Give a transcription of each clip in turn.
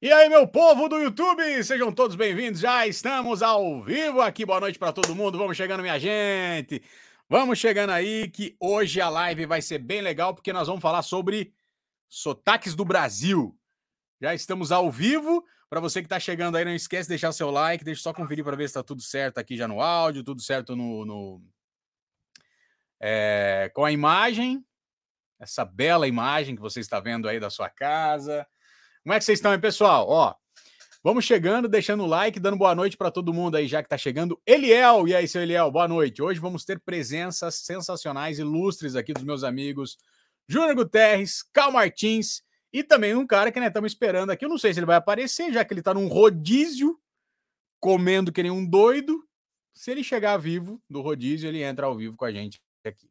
E aí, meu povo do YouTube, sejam todos bem-vindos. Já estamos ao vivo aqui. Boa noite para todo mundo. Vamos chegando, minha gente. Vamos chegando aí que hoje a live vai ser bem legal porque nós vamos falar sobre sotaques do Brasil. Já estamos ao vivo. Para você que está chegando aí, não esquece de deixar seu like. Deixa só conferir para ver se está tudo certo aqui já no áudio, tudo certo no, no é, com a imagem, essa bela imagem que você está vendo aí da sua casa. Como é que vocês estão aí, pessoal? Ó, vamos chegando, deixando o like, dando boa noite para todo mundo aí, já que está chegando. Eliel, e aí, seu Eliel, boa noite. Hoje vamos ter presenças sensacionais, ilustres aqui dos meus amigos Júnior Guterres, Cal Martins e também um cara que nós né, estamos esperando aqui. Eu não sei se ele vai aparecer, já que ele está num rodízio, comendo que nem um doido. Se ele chegar vivo do rodízio, ele entra ao vivo com a gente aqui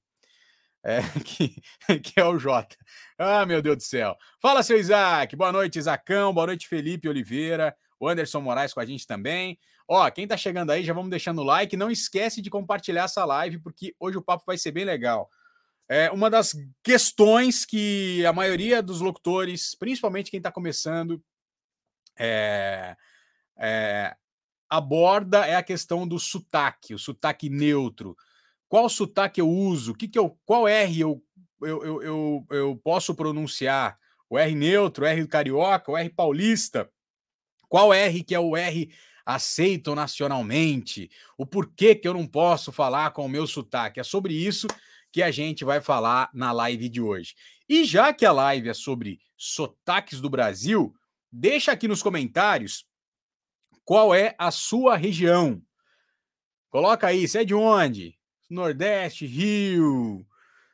é, que, que é o Jota. Ah, meu Deus do céu. Fala, seu Isaac. Boa noite, Isacão. Boa noite, Felipe Oliveira. O Anderson Moraes com a gente também. Ó, quem tá chegando aí, já vamos deixando o like. Não esquece de compartilhar essa live, porque hoje o papo vai ser bem legal. É uma das questões que a maioria dos locutores, principalmente quem está começando, é, é, aborda é a questão do sotaque, o sotaque neutro qual sotaque eu uso, que que eu, qual R eu, eu, eu, eu, eu posso pronunciar, o R neutro, o R carioca, o R paulista, qual R que é o R aceito nacionalmente, o porquê que eu não posso falar com o meu sotaque. É sobre isso que a gente vai falar na live de hoje. E já que a live é sobre sotaques do Brasil, deixa aqui nos comentários qual é a sua região. Coloca aí, você é de onde? Nordeste, Rio.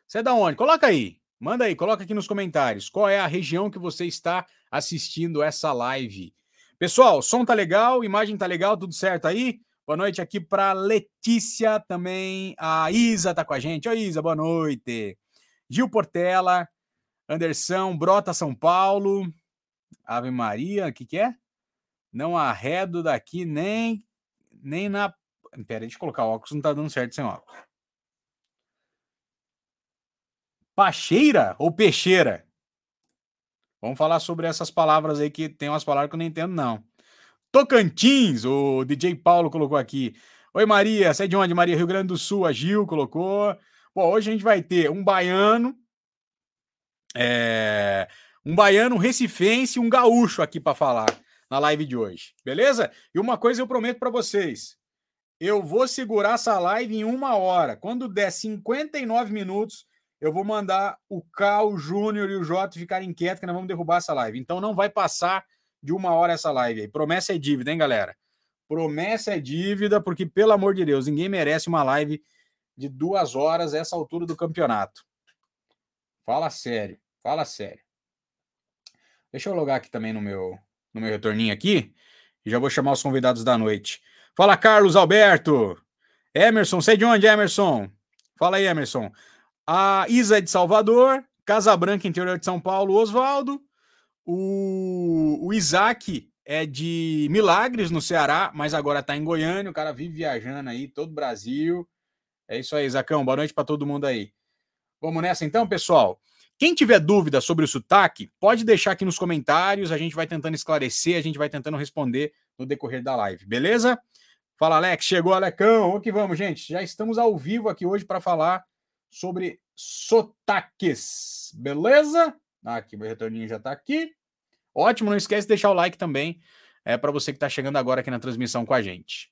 Você é da onde? Coloca aí. Manda aí, coloca aqui nos comentários. Qual é a região que você está assistindo essa live? Pessoal, som tá legal, imagem tá legal, tudo certo aí? Boa noite aqui para Letícia também. A Isa tá com a gente. Oi, Isa, boa noite. Gil Portela, Anderson, Brota São Paulo. Ave Maria, o que, que é? Não arredo daqui nem, nem na Pera, deixa eu colocar óculos, não tá dando certo sem óculos. Pacheira ou peixeira? Vamos falar sobre essas palavras aí que tem umas palavras que eu não entendo, não. Tocantins, o DJ Paulo colocou aqui. Oi, Maria, você é de onde? Maria, Rio Grande do Sul, a Gil colocou. Bom, hoje a gente vai ter um baiano, é, um baiano, um recifense um gaúcho aqui para falar na live de hoje, beleza? E uma coisa eu prometo para vocês: eu vou segurar essa live em uma hora. Quando der 59 minutos, eu vou mandar o Cal, Júnior e o Jota ficarem quietos, que nós vamos derrubar essa live. Então não vai passar de uma hora essa live aí. Promessa é dívida, hein, galera? Promessa é dívida, porque, pelo amor de Deus, ninguém merece uma live de duas horas essa altura do campeonato. Fala sério, fala sério. Deixa eu logar aqui também no meu, no meu retorninho aqui e já vou chamar os convidados da noite. Fala, Carlos Alberto. Emerson, sei de onde, Emerson? Fala aí, Emerson. A Isa é de Salvador, Casa Branca, interior de São Paulo, Oswaldo. O, o Isaac é de Milagres, no Ceará, mas agora está em Goiânia. O cara vive viajando aí, todo o Brasil. É isso aí, Isacão. Boa noite para todo mundo aí. Vamos nessa então, pessoal? Quem tiver dúvida sobre o sotaque, pode deixar aqui nos comentários. A gente vai tentando esclarecer, a gente vai tentando responder no decorrer da live, beleza? Fala, Alex. Chegou, Alecão. Vamos que vamos, gente. Já estamos ao vivo aqui hoje para falar sobre sotaques. Beleza? Ah, aqui, meu retorninho já está aqui. Ótimo. Não esquece de deixar o like também é para você que está chegando agora aqui na transmissão com a gente.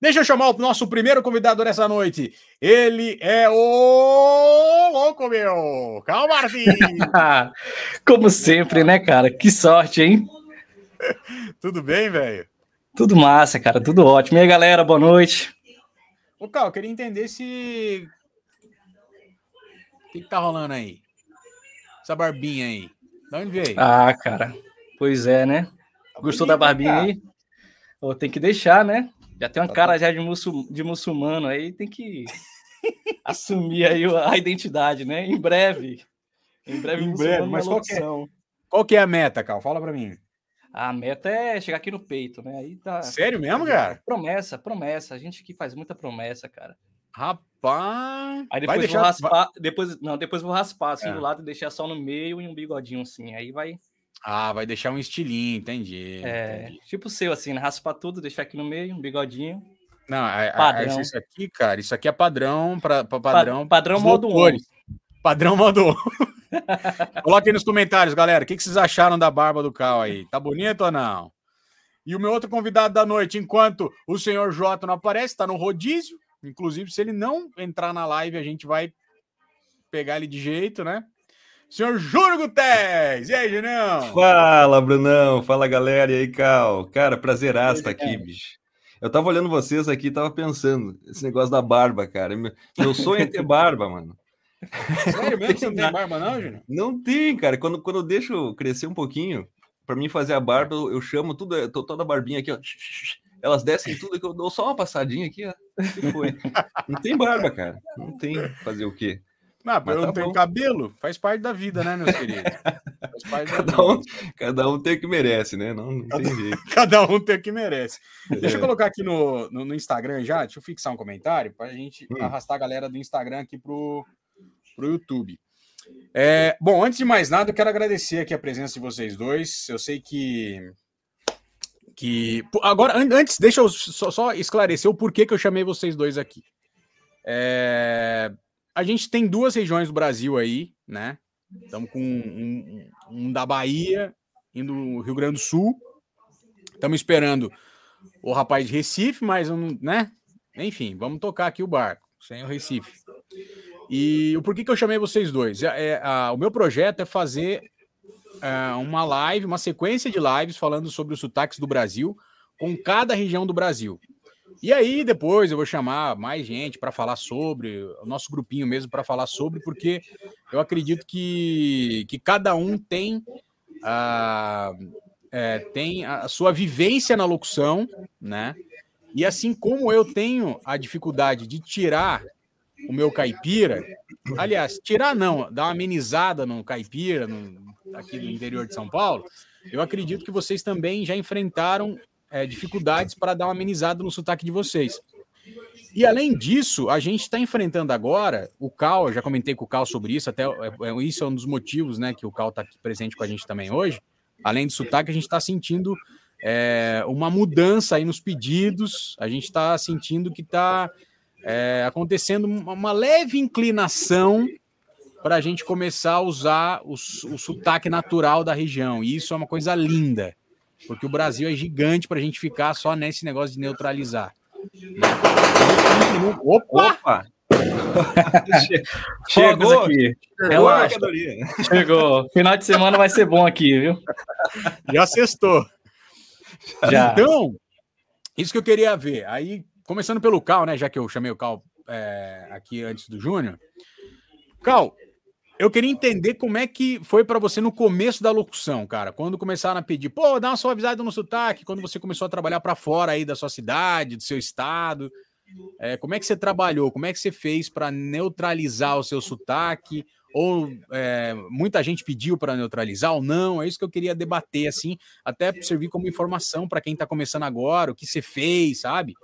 Deixa eu chamar o nosso primeiro convidado dessa noite. Ele é o louco, meu! Calma, Martins! Como sempre, né, cara? Que sorte, hein? Tudo bem, velho? Tudo massa, cara, tudo ótimo. E aí, galera, boa noite. Ô, Cal, eu queria entender se. O que, que tá rolando aí? Essa barbinha aí. De onde veio? Ah, cara. Pois é, né? Tá Gostou da barbinha cara. aí? Ou tem que deixar, né? Já tem uma tá cara já de, muçul... de muçulmano aí, tem que assumir aí a identidade, né? Em breve. Em breve, em breve. Mas qual que, é... qual que é a meta, Cal? Fala para mim. A meta é chegar aqui no peito, né? Aí tá. Sério mesmo, cara? Promessa, promessa. A gente que faz muita promessa, cara. Rapaz. Aí depois deixar... vou raspar. Depois, não, depois vou raspar assim é. do lado e deixar só no meio e um bigodinho assim. Aí vai. Ah, vai deixar um estilinho, entendi. É, entendi. tipo o seu, assim, né? Raspar tudo, deixar aqui no meio, um bigodinho. Não, a, a, isso aqui, cara, isso aqui é padrão para padrão. Pa, padrão modo 1. Padrão modo 1. Coloque aí nos comentários, galera. O que, que vocês acharam da barba do Cal aí? Tá bonito ou não? E o meu outro convidado da noite, enquanto o senhor Jota não aparece, está no rodízio. Inclusive, se ele não entrar na live, a gente vai pegar ele de jeito, né? Senhor Júlio Gutés! E aí, Junão? Fala, Brunão! Fala, galera! E aí, Cal? Cara, prazeraço estar aqui, bicho. Eu tava olhando vocês aqui tava pensando, esse negócio da barba, cara. Meu, sonho é ter barba, mano. Sério mesmo? Você não tem barba, não, Júnior? Não tem, cara. Quando, quando eu deixo crescer um pouquinho, para mim fazer a barba, eu, eu chamo tudo, toda a barbinha aqui, ó. Elas descem tudo que eu dou só uma passadinha aqui, ó. foi. Não tem barba, cara. Não tem fazer o quê? Não, mas não tá tem cabelo, faz parte da vida, né, meus queridos? cada, um, cada um tem o que merece, né? Não, não cada, tem jeito. Cada um tem o que merece. É. Deixa eu colocar aqui no, no, no, Instagram já, deixa eu fixar um comentário para a gente hum. arrastar a galera do Instagram aqui pro, pro YouTube. É, bom, antes de mais nada, eu quero agradecer aqui a presença de vocês dois. Eu sei que. Que agora, antes, deixa eu só, só esclarecer o porquê que eu chamei vocês dois aqui. É, a gente tem duas regiões do Brasil aí, né? Estamos com um, um, um, da Bahia, indo no Rio Grande do Sul. Estamos esperando o rapaz de Recife, mas um, né? Enfim, vamos tocar aqui o barco, sem o Recife. E o porquê que eu chamei vocês dois? É, é a, o meu projeto é fazer é, uma live, uma sequência de lives falando sobre os sotaques do Brasil, com cada região do Brasil. E aí, depois eu vou chamar mais gente para falar sobre, o nosso grupinho mesmo para falar sobre, porque eu acredito que, que cada um tem a, é, tem a sua vivência na locução, né? E assim como eu tenho a dificuldade de tirar o meu caipira, aliás, tirar não, dar uma amenizada no caipira, no, aqui no interior de São Paulo, eu acredito que vocês também já enfrentaram é, dificuldades para dar uma amenizada no sotaque de vocês. E além disso, a gente está enfrentando agora o Cal, já comentei com o Cal sobre isso, até é, é, isso é um dos motivos né, que o Cal está aqui presente com a gente também hoje. Além do sotaque, a gente está sentindo é, uma mudança aí nos pedidos, a gente está sentindo que está é, acontecendo uma leve inclinação para a gente começar a usar o, o sotaque natural da região. E isso é uma coisa linda. Porque o Brasil é gigante para a gente ficar só nesse negócio de neutralizar. Opa! Opa! Chegou aqui. Relaxa. Chegou. Final de semana vai ser bom aqui, viu? Já sextou. Já. Então, isso que eu queria ver. Aí, começando pelo Cal, né? Já que eu chamei o Cal é, aqui antes do Júnior. Cal, eu queria entender como é que foi para você no começo da locução, cara. Quando começaram a pedir, pô, dá uma suavizada no sotaque, quando você começou a trabalhar para fora aí da sua cidade, do seu estado. É, como é que você trabalhou? Como é que você fez para neutralizar o seu sotaque? Ou é, muita gente pediu para neutralizar ou não? É isso que eu queria debater, assim, até servir como informação para quem está começando agora, o que você fez, sabe?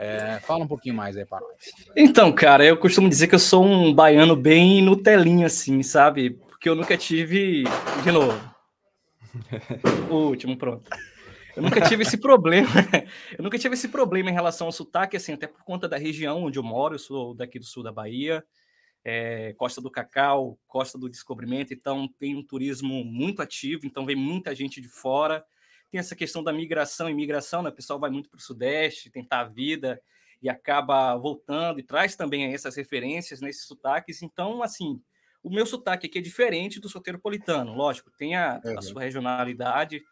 É, fala um pouquinho mais aí para nós. Então, cara, eu costumo dizer que eu sou um baiano bem Nutelinha, assim, sabe? Porque eu nunca tive. De novo. O último, pronto. Eu nunca tive esse problema. eu nunca tive esse problema em relação ao sotaque, assim, até por conta da região onde eu moro. Eu sou daqui do sul da Bahia, é, Costa do Cacau, Costa do Descobrimento, então tem um turismo muito ativo, então vem muita gente de fora tem essa questão da migração e migração, né? O pessoal vai muito para o Sudeste tentar a vida e acaba voltando e traz também essas referências nesses sotaques. Então, assim, o meu sotaque aqui é diferente do soteropolitano, lógico, tem a, uhum. a sua regionalidade,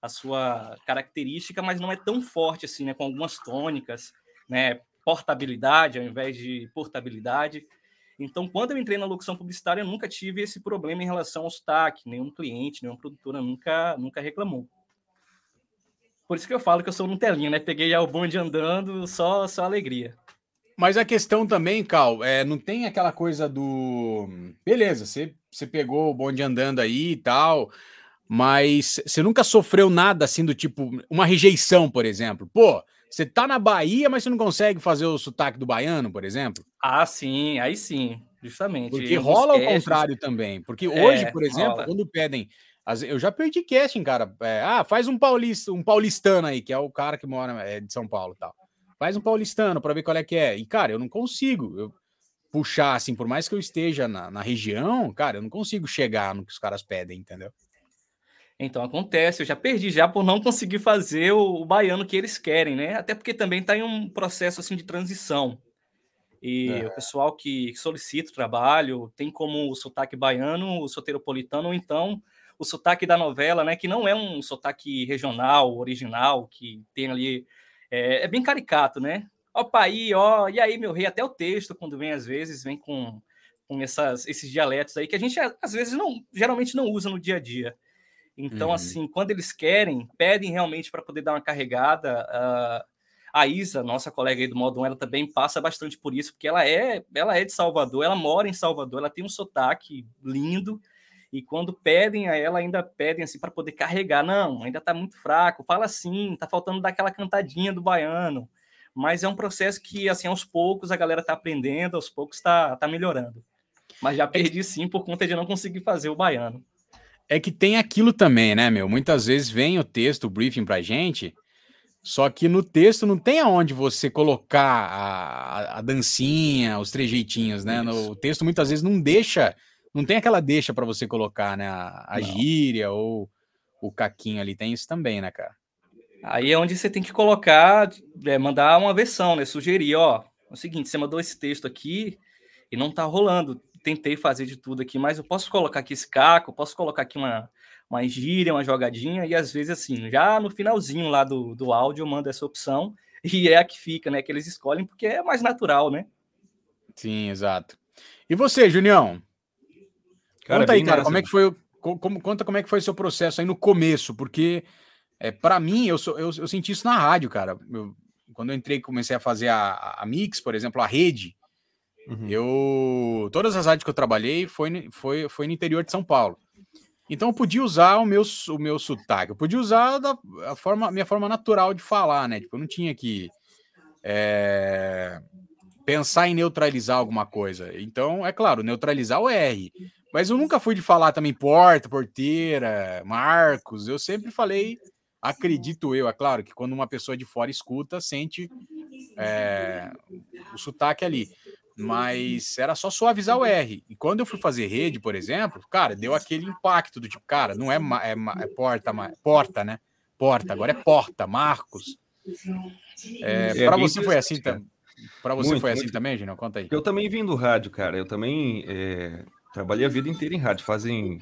a sua característica, mas não é tão forte assim, né? Com algumas tônicas, né? Portabilidade ao invés de portabilidade. Então, quando eu entrei na locução publicitária, eu nunca tive esse problema em relação ao sotaque. Nenhum cliente, nenhuma produtora nunca, nunca reclamou. Por isso que eu falo que eu sou um telinho, né? Peguei já o bonde andando, só, só alegria. Mas a questão também, Cal, é, não tem aquela coisa do. Beleza, você, você pegou o bonde andando aí e tal, mas você nunca sofreu nada assim do tipo, uma rejeição, por exemplo. Pô, você tá na Bahia, mas você não consegue fazer o sotaque do baiano, por exemplo? Ah, sim, aí sim, justamente. Porque rola o contrário também. Porque hoje, é, por exemplo, rola. quando pedem Eu já perdi casting, cara. É, ah, faz um paulista, um paulistano aí, que é o cara que mora é, de São Paulo e tal. Faz um paulistano para ver qual é que é. E, cara, eu não consigo eu puxar, assim, por mais que eu esteja na, na região, cara, eu não consigo chegar no que os caras pedem, entendeu? Então acontece, eu já perdi já por não conseguir fazer o, o baiano que eles querem, né? Até porque também está em um processo assim de transição. E é. o pessoal que solicita o trabalho tem como o sotaque baiano, o soteropolitano, ou então o sotaque da novela, né? Que não é um sotaque regional, original, que tem ali. É, é bem caricato, né? Ó, pai, ó, e aí, meu rei, até o texto, quando vem às vezes, vem com, com essas, esses dialetos aí que a gente às vezes não, geralmente não usa no dia a dia. Então, uhum. assim, quando eles querem, pedem realmente para poder dar uma carregada. Uh, a Isa, nossa colega aí do Modo 1, ela também passa bastante por isso, porque ela é, ela é de Salvador, ela mora em Salvador, ela tem um sotaque lindo, e quando pedem a ela, ainda pedem assim para poder carregar. Não, ainda está muito fraco, fala assim, está faltando dar aquela cantadinha do baiano. Mas é um processo que, assim, aos poucos a galera está aprendendo, aos poucos está tá melhorando. Mas já perdi sim por conta de não conseguir fazer o baiano. É que tem aquilo também, né, meu? Muitas vezes vem o texto, o briefing pra gente, só que no texto não tem aonde você colocar a, a dancinha, os trejeitinhos, né? No, o texto muitas vezes não deixa, não tem aquela deixa para você colocar, né? A, a gíria ou o caquinho ali, tem isso também, né, cara? Aí é onde você tem que colocar, é, mandar uma versão, né? Sugerir, ó, é o seguinte, você mandou esse texto aqui e não tá rolando tentei fazer de tudo aqui, mas eu posso colocar aqui esse caco, posso colocar aqui uma, uma gíria, uma jogadinha, e às vezes assim, já no finalzinho lá do, do áudio eu mando essa opção, e é a que fica, né? Que eles escolhem porque é mais natural, né? Sim, exato. E você, Junião? Cara, conta aí, cara, como é que foi como, conta como é que foi o seu processo aí no começo, porque é, para mim, eu, sou, eu, eu, senti isso na rádio, cara. Eu, quando eu entrei comecei a fazer a, a Mix, por exemplo, a rede, Uhum. Eu. Todas as rádios que eu trabalhei foi, foi, foi no interior de São Paulo. Então eu podia usar o meu, o meu sotaque, eu podia usar da, a forma, minha forma natural de falar, né? Tipo, eu não tinha que é, pensar em neutralizar alguma coisa. Então, é claro, neutralizar o R. Mas eu nunca fui de falar também porta, porteira, Marcos. Eu sempre falei, acredito eu, é claro, que quando uma pessoa de fora escuta, sente é, o sotaque ali mas era só suavizar o R. E quando eu fui fazer rede, por exemplo, cara, deu aquele impacto do tipo, cara, não é, é, é porta, porta, né? Porta, agora é porta, Marcos. É, é para você foi assim também? Para você muito, foi assim muito. também, Gino? Conta aí. Eu também vim do rádio, cara. Eu também é, trabalhei a vida inteira em rádio. Fazem.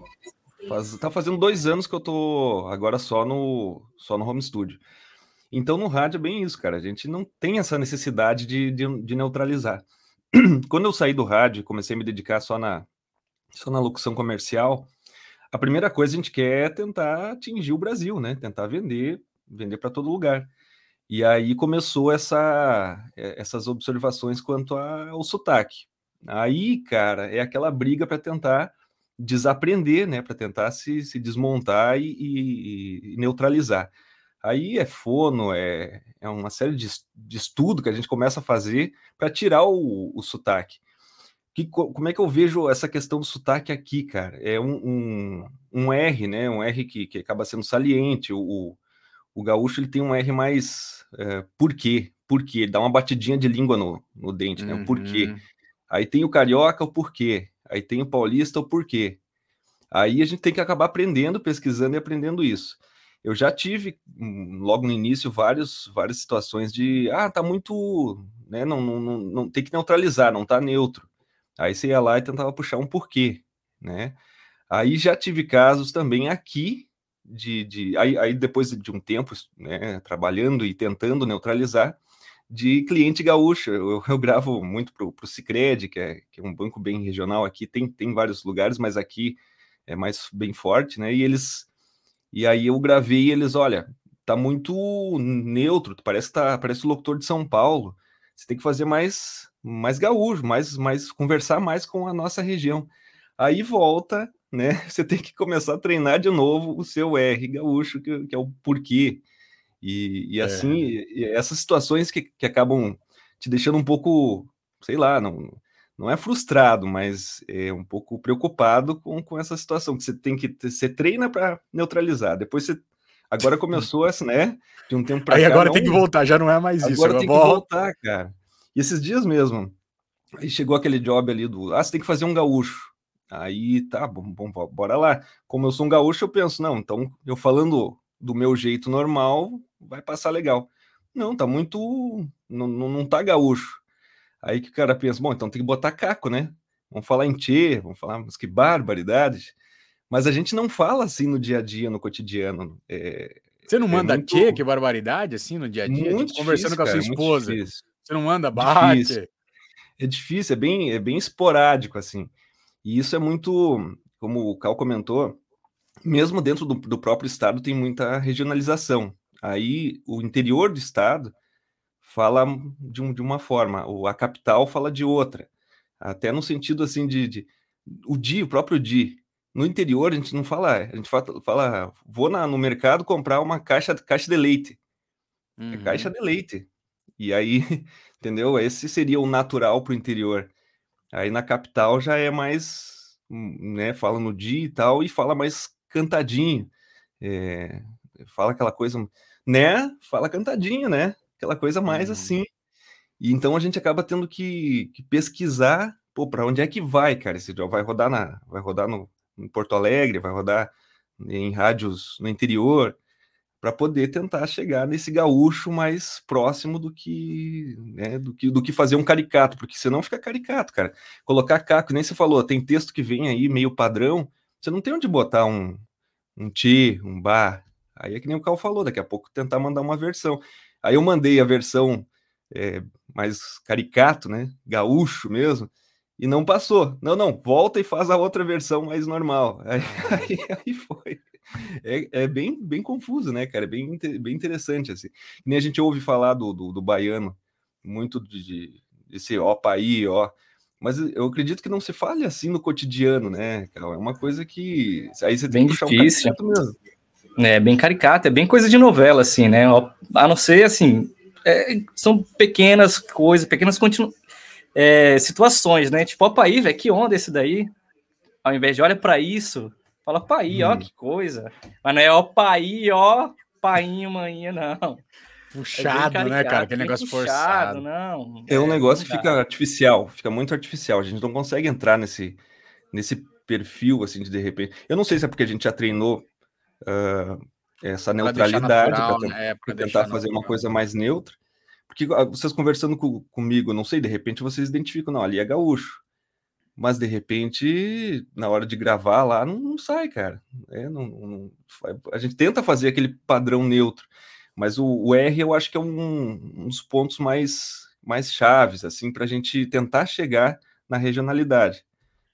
Faz, tá fazendo dois anos que eu tô agora só no, só no home studio. Então no rádio é bem isso, cara. A gente não tem essa necessidade de, de, de neutralizar. quando eu saí do rádio comecei a me dedicar só na, só na locução comercial, a primeira coisa a gente quer é tentar atingir o Brasil, né? Tentar vender, vender para todo lugar. E aí começou essa, essas observações quanto ao sotaque. Aí, cara, é aquela briga para tentar desaprender, né? Para tentar se, se desmontar e, e, e neutralizar. Aí é fono, é, é uma série de, de estudo que a gente começa a fazer para tirar o, o sotaque. Que, como é que eu vejo essa questão do sotaque aqui, cara? É um, um, um R, né? Um R que, que acaba sendo saliente. O, o gaúcho ele tem um R mais é, por quê? Por quê? Ele dá uma batidinha de língua no, no dente, né? O porquê. Uhum. Aí tem o carioca, o porquê. Aí tem o paulista, o porquê. Aí a gente tem que acabar aprendendo, pesquisando e aprendendo isso eu já tive hum, logo no início vários, várias situações de ah, tá muito, né, não, não, não, não tem que neutralizar, não tá neutro. Aí você ia lá e tentava puxar um porquê, né? Aí já tive casos também aqui de, de aí, aí depois de um tempo, né, trabalhando e tentando neutralizar, de cliente gaúcho. Eu, eu gravo muito para o Cicred, que é, que é um banco bem regional aqui, tem, tem vários lugares, mas aqui é mais bem forte, né? E eles e aí eu gravei eles, olha, tá muito neutro, parece tá, parece o locutor de São Paulo. Você tem que fazer mais mais gaúcho, mais mais conversar mais com a nossa região. Aí volta, né? Você tem que começar a treinar de novo o seu R gaúcho, que, que é o porquê. E, e é. assim, é. essas situações que, que acabam te deixando um pouco, sei lá, não, não é frustrado, mas é um pouco preocupado com, com essa situação, que você tem que você treina para neutralizar, depois você agora começou essa, né, de um tempo para Aí cá, agora não, tem que voltar, já não é mais isso. agora tem que volta. voltar, cara. E esses dias mesmo, aí chegou aquele job ali do, ah, você tem que fazer um gaúcho. Aí tá, bom, bom, bora lá. Como eu sou um gaúcho, eu penso, não, então eu falando do meu jeito normal, vai passar legal. Não, tá muito. Não, não, tá gaúcho. Aí que o cara pensa, bom, então tem que botar caco, né? Vamos falar em tchê, vamos falar, mas que barbaridade. Mas a gente não fala assim no dia a dia, no cotidiano. É, Você não é manda muito- tchê, que barbaridade, assim, no dia a dia? Tipo, conversando difícil, com a sua cara, esposa. Você não manda bate. Difícil. É difícil, é bem, é bem esporádico, assim. E isso é muito, como o Cal comentou, mesmo dentro do, do próprio estado tem muita regionalização. Aí o interior do estado fala de, um, de uma forma, o, a capital fala de outra. Até no sentido assim de, de o DI, o próprio DI. No interior a gente não fala, a gente fala, fala vou na, no mercado comprar uma caixa, caixa de leite. É Uhum. caixa de leite. E aí, entendeu? Esse seria o natural para o interior. Aí na capital já é mais, né? Fala no dia e tal, e fala mais cantadinho. É, fala aquela coisa, né? Fala cantadinho, né? Aquela coisa mais Uhum. assim. E então a gente acaba tendo que, que pesquisar, pô, para onde é que vai, cara? Esse vai rodar na, vai rodar no, em Porto Alegre, vai rodar em rádios no interior para poder tentar chegar nesse gaúcho mais próximo do que, né, do que do que fazer um caricato, porque senão fica caricato, cara. Colocar caco, nem você falou, tem texto que vem aí meio padrão, você não tem onde botar um um ti, um bar. Aí é que nem o Cal falou, daqui a pouco tentar mandar uma versão. Aí eu mandei a versão é, mais caricato, né, gaúcho mesmo, e não passou. Não, não, volta e faz a outra versão mais normal. Aí, aí, aí foi. É, é bem, bem confuso, né, cara? É bem, bem interessante, assim. Nem a gente ouve falar do, do, do baiano, muito de, de esse ó, paí, ó. Mas eu acredito que não se fale assim no cotidiano, né, cara? É uma coisa que. Aí você tem Bem que difícil. um mesmo. É bem caricato, é bem coisa de novela, assim, né? Ó, A não ser, assim, é, são pequenas coisas, pequenas continu... é, situações, né? Tipo, ó, Paí, velho, que onda esse daí? Ao invés de olha pra isso, fala Paí, ó, Hum. que coisa. Mas não é ó Paí, ó, painho, manhinha, não. É Puxado, né, caricato, cara? Aquele bem negócio puxado, forçado. não. É um negócio que fica artificial, fica muito artificial. A gente não consegue entrar nesse, nesse perfil, assim, de de repente. Eu não sei se é porque a gente já treinou ah, essa Pra neutralidade para né? É, tentar fazer uma coisa mais neutra. Porque ah, vocês conversando co- comigo, não sei, de repente vocês identificam, não, ali é gaúcho. Mas de repente, na hora de gravar lá, não, não sai, cara. É, não- não- a gente tenta fazer aquele padrão neutro, mas o, o R eu acho que é um, um dos pontos mais, mais chaves, assim, para a gente tentar chegar na regionalidade.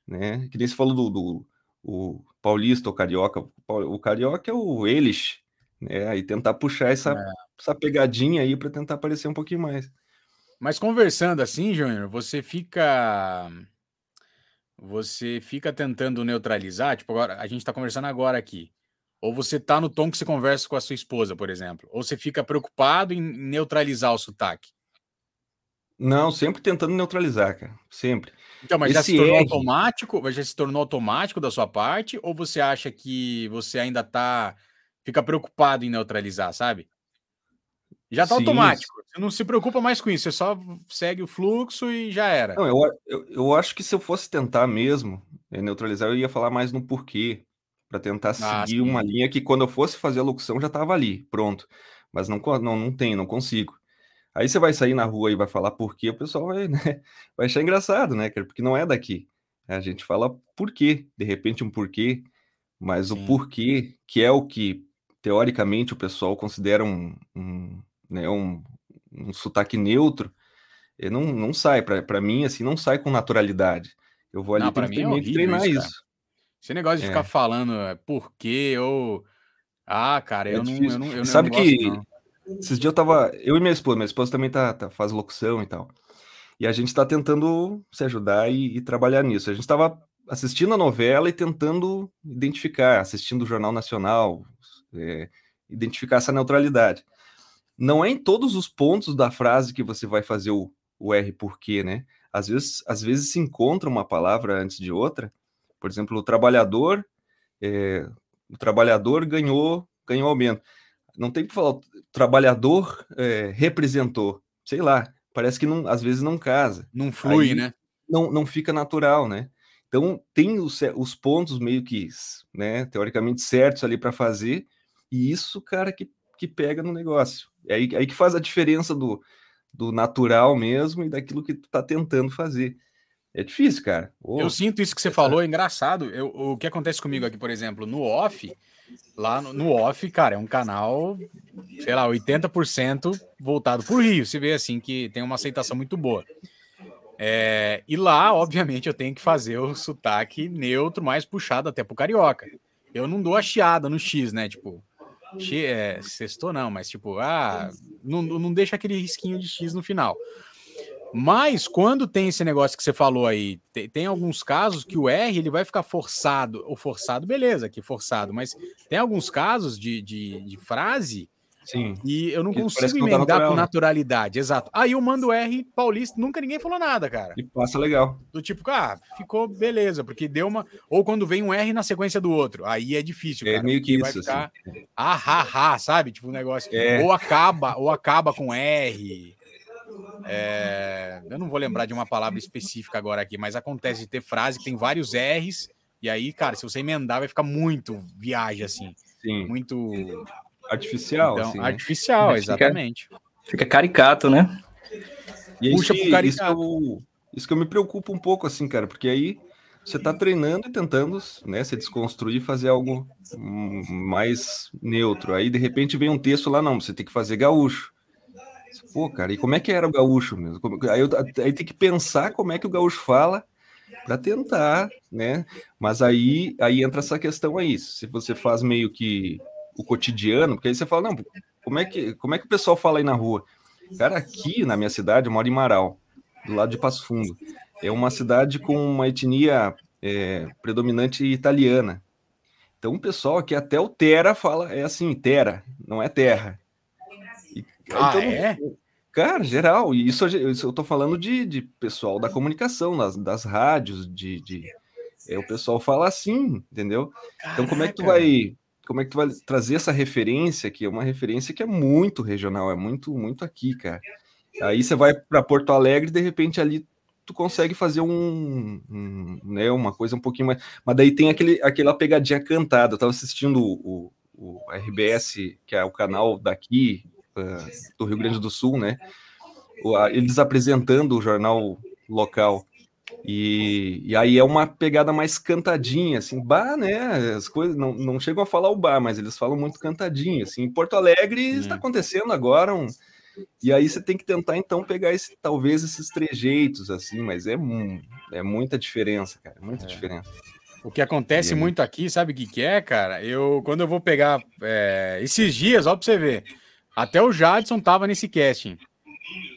Né? Que nem você falou do, do o paulista ou carioca. O carioca é o eles, né? Aí tentar puxar essa, É. essa pegadinha aí para tentar aparecer um pouquinho mais. Mas conversando assim, Júnior, você fica. Você fica tentando neutralizar, tipo, agora a gente tá conversando agora aqui. Ou você tá no tom que você conversa com a sua esposa, por exemplo. Ou você fica preocupado em neutralizar o sotaque. Não, sempre tentando neutralizar, cara. Sempre. Então, mas já se Esse tornou R. automático? Mas Já se tornou automático da sua parte? Ou você acha que você ainda tá. Fica preocupado em neutralizar, sabe? Já tá Sim, automático. Você não se preocupa mais com isso, você só segue o fluxo e já era. Não, eu, eu, eu acho que se eu fosse tentar mesmo eh, neutralizar, eu ia falar mais no porquê, para tentar Ah, seguir uma sim. linha que quando eu fosse fazer a locução já estava ali, pronto. Mas não, não, não tem, não consigo. Aí você vai sair na rua e vai falar porquê, o pessoal vai, né, vai achar engraçado, né, cara? Porque não é daqui. A gente fala porquê, de repente um porquê, mas Sim. o porquê, que é o que teoricamente o pessoal considera um, um, né, um, um sotaque neutro, eh, não, não sai, para mim, assim, não sai com naturalidade. Eu vou ali Não, tenho mim é horrível treinar isso, isso. Esse negócio de É. ficar falando é, por quê ou. Ah, cara, É eu não, eu não, eu não, sabe eu não que gosto, esses dias eu tava, eu e minha esposa, minha esposa também tá, tá- faz locução e tal. E a gente tá tentando se ajudar e, e trabalhar nisso. A gente tava assistindo a novela e tentando identificar, assistindo o Jornal Nacional, é, identificar essa neutralidade. Não é em todos os pontos da frase que você vai fazer o, o R porquê, né? às vezes, às vezes se encontra uma palavra antes de outra. Por exemplo, o trabalhador, é, o trabalhador ganhou, ganhou aumento. Não tem que falar, o trabalhador é, representou, sei lá, parece que não, às vezes não casa. Não flui, Aí né? Não, não fica natural, né? Então tem os, os pontos meio que, né, teoricamente certos ali para fazer, e isso, cara, que, que pega no negócio. É aí, aí que faz a diferença do, do natural mesmo e daquilo que tu tá tentando fazer. É difícil, cara. Oh. Eu sinto isso que você falou, é engraçado. Eu, o que acontece comigo aqui, por exemplo, no off, lá no, no off, cara, é um canal, sei lá, 80% voltado pro Rio. Se vê assim que tem uma aceitação muito boa. É, e lá, obviamente, eu tenho que fazer o sotaque neutro, mais puxado até pro carioca. Eu não dou a chiada no X, né? Tipo, X, é, sextou não, mas tipo, ah, não, não deixa aquele risquinho de X no final. Mas quando tem esse negócio que você falou aí, tem, tem, alguns casos que o R ele vai ficar forçado, ou forçado, beleza, que forçado, mas tem alguns casos de, de, de frase Sim. E eu não que consigo emendar natural, com naturalidade, exato. Aí eu mando R paulista, nunca ninguém falou nada, cara. E passa legal. Do tipo, ah, ficou beleza, porque deu uma. Ou quando vem um R na sequência do outro, aí é difícil. É cara, meio que isso. Vai ficar assim. ah, ha, ha, sabe? Tipo um negócio. É. Ou acaba, ou acaba com R. É... eu não vou lembrar de uma palavra específica agora aqui, mas acontece de ter frase que tem vários R's, e aí, cara, se você emendar, vai ficar muito viagem assim. Sim. Muito Artificial, então, assim, né? Artificial, exatamente. Fica, fica, caricato, né? E Puxa isso, pro caricato. Isso que, eu, isso que eu me preocupo um pouco, assim, cara, porque aí você tá treinando e tentando, né, se desconstruir, fazer algo mais neutro. Aí, de repente, vem um texto lá, não, você tem que fazer gaúcho. Pô, cara, e como é que era o gaúcho mesmo? Aí, eu, aí tem que pensar como é que o gaúcho fala para tentar, né? Mas aí, aí entra essa questão aí. Se você faz meio que o cotidiano, porque aí você fala, não, como é que, como é que o pessoal fala aí na rua? Cara, aqui na minha cidade, eu moro em Marau, do lado de Passo Fundo. É uma cidade com uma etnia é, predominante italiana. Então o pessoal aqui até o Terra fala, é assim, Terra, não é terra. Ah, então, é? Cara, geral, e isso, isso eu tô falando de, de pessoal da comunicação, das, das rádios, de, de é, o pessoal fala assim, entendeu? Caraca. Então como é que tu vai como é que tu vai trazer essa referência que é uma referência que é muito regional, é muito muito aqui, cara. Aí você vai para Porto Alegre e de repente ali tu consegue fazer um, um, né, uma coisa um pouquinho mais, mas daí tem aquele aquela pegadinha cantada. Eu tava assistindo o, o, o RBS, que é o canal daqui do Rio Grande do Sul, né? Eles apresentando o jornal local. E, e aí é uma pegada mais cantadinha, assim, bar, né? As coisas não, não chegam a falar o bar, mas eles falam muito cantadinho, assim. Em Porto Alegre está acontecendo agora um, e aí você tem que tentar então pegar esse, talvez esses trejeitos, assim, mas é, é muita diferença, cara, muita é. diferença. O que acontece muito aqui, sabe o que, que é, cara? Eu, quando eu vou pegar é, esses dias, ó, pra você ver, até o Jadson tava nesse casting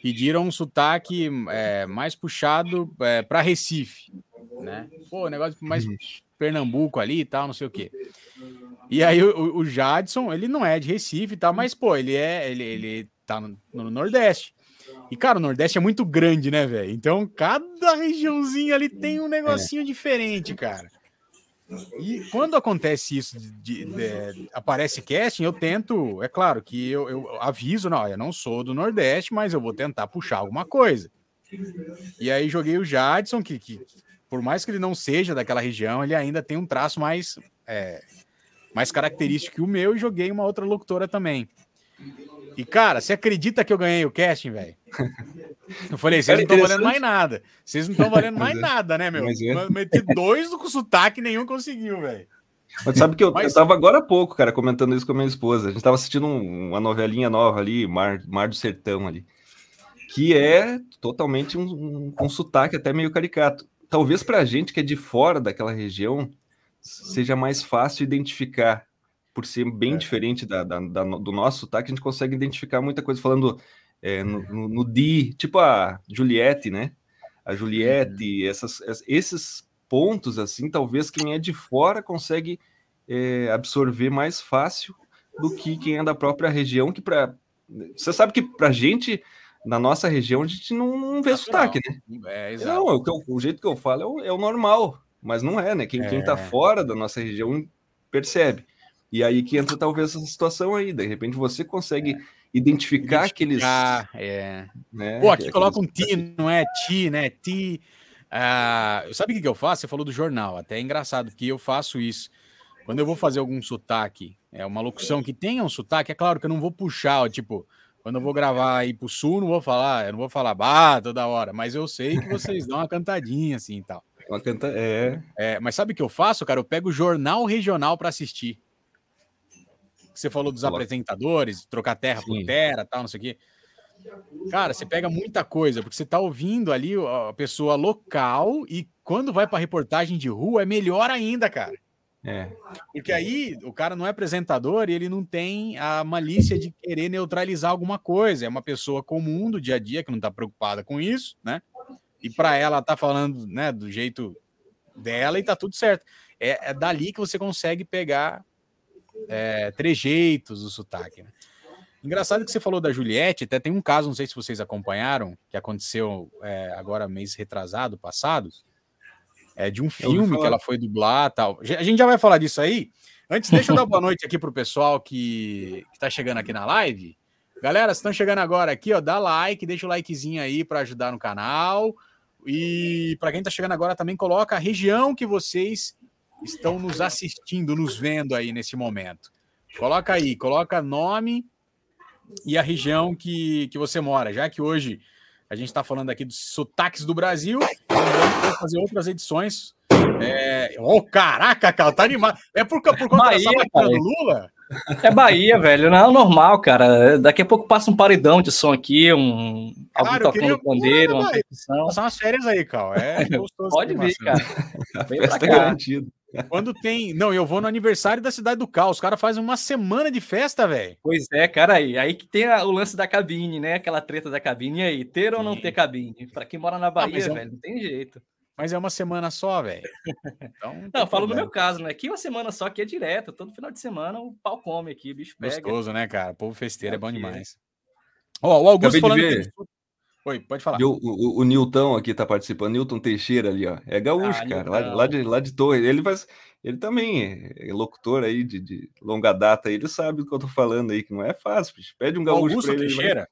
pediram um sotaque é, mais puxado é, para Recife, né? Pô, negócio mais uhum. Pernambuco ali e tal, não sei o quê. E aí o, o Jadson, ele não é de Recife e tal, mas pô, ele é, ele, ele tá no, no Nordeste. E cara, o Nordeste é muito grande, né, velho? Então cada regiãozinha ali tem um negocinho é. diferente, cara. E quando acontece isso, de, de, de, aparece casting, eu tento, é claro que eu, eu, aviso, não, eu não sou do Nordeste, mas eu vou tentar puxar alguma coisa. E aí joguei o Jadson, que, que por mais que ele não seja daquela região, ele ainda tem um traço mais, é, mais característico que o meu, e joguei uma outra locutora também. E, cara, você acredita que eu ganhei o casting, velho? Eu falei, vocês não estão valendo mais nada. Vocês não estão valendo mais é. nada, né, meu? É. Meti dois com sotaque nenhum conseguiu, velho. Mas sabe que eu, Mas... eu tava agora há pouco, cara, comentando isso com a minha esposa. A gente tava assistindo um, uma novelinha nova ali, Mar, Mar do Sertão ali, que é totalmente um, um, um sotaque até meio caricato. Talvez pra gente que é de fora daquela região seja mais fácil identificar por ser bem é. diferente da, da, da, do nosso sotaque, a gente consegue identificar muita coisa falando é, no, no, no di, tipo a Juliette, né? A Juliette, uhum. essas, esses pontos, assim, talvez quem é de fora consegue é, absorver mais fácil do que quem é da própria região, que para você sabe que para gente na nossa região a gente não, não vê Natural. sotaque, né? É, exato. Não, o, eu, o, jeito que eu falo é o, é o, normal, mas não é, né? Quem, é. quem tá fora da nossa região percebe. E aí que entra talvez essa situação aí, de repente você consegue é. identificar, identificar aqueles. É. Né? Pô, aqui coloca um ti, não é ti, né? Ti. Ah, sabe o que, que eu faço? Você falou do jornal, até é engraçado, que eu faço isso. Quando eu vou fazer algum sotaque, é uma locução que tenha um sotaque, é claro que eu não vou puxar, ó, tipo, quando eu vou gravar aí pro sul, não vou falar, eu não vou falar bah toda hora, mas eu sei que vocês dão uma cantadinha assim e tal. Uma canta... é. é. Mas sabe o que eu faço, cara? Eu pego o jornal regional para assistir. Você falou dos apresentadores, trocar terra Sim. por terra, tal, não sei o quê. Cara, você pega muita coisa, porque você tá ouvindo ali a pessoa local e quando vai para reportagem de rua é melhor ainda, cara. É. Porque aí o cara não é apresentador e ele não tem a malícia de querer neutralizar alguma coisa. É uma pessoa comum do dia a dia que não tá preocupada com isso, né? E para ela tá falando, né, do jeito dela e tá tudo certo. É, é dali que você consegue pegar é, trejeitos do sotaque. Né? Engraçado que você falou da Juliette, até tem um caso, não sei se vocês acompanharam, que aconteceu é, agora mês retrasado, passado, é de um filme que ela foi dublar tal. A gente já vai falar disso aí. Antes, deixa eu dar boa noite aqui pro pessoal que, que tá chegando aqui na live. Galera, se estão chegando agora aqui, ó, dá like, deixa o likezinho aí para ajudar no canal. E para quem tá chegando agora também coloca a região que vocês estão nos assistindo, nos vendo aí nesse momento. Coloca aí, coloca nome e a região que, que você mora, já que hoje a gente está falando aqui dos sotaques do Brasil, vamos fazer outras edições. É... Oh, caraca, cara, tá animado. É por, por conta Bahia, da do Lula? É Bahia, velho. Não é normal, cara. Daqui a pouco passa um paredão de som aqui, um alguém tocando pandeiro, uma percussão. Passar umas férias aí, cara. É Pode vir, cara. Vem pra cá. garantido. Quando tem. Não, eu vou no aniversário da cidade do Caos. Os caras fazem uma semana de festa, velho. Pois é, cara, aí. Aí que tem a, o lance da cabine, né? Aquela treta da cabine. E aí, ter Sim. ou não ter cabine? Pra quem mora na ah, Bahia, ah, velho, não tem jeito. Mas é uma semana só, velho. Então, não, não falo no meu caso, né? Aqui uma semana só, aqui é direto. Todo final de semana o pau come aqui, o bicho pega. Gostoso, né, cara? O povo festeiro é, é bom demais. Ó, oh, o Augusto falando que Oi, pode falar. O, o, o, Nilton aqui tá participando, Nilton Teixeira ali, ó. É gaúcho, ah, cara, lá, lá, de, lá de Torre. Ele faz, ele também é locutor aí de, de, longa data, ele sabe do que eu tô falando aí, que não é fácil. Bicho. Pede um gaúcho Augusto ele, Teixeira?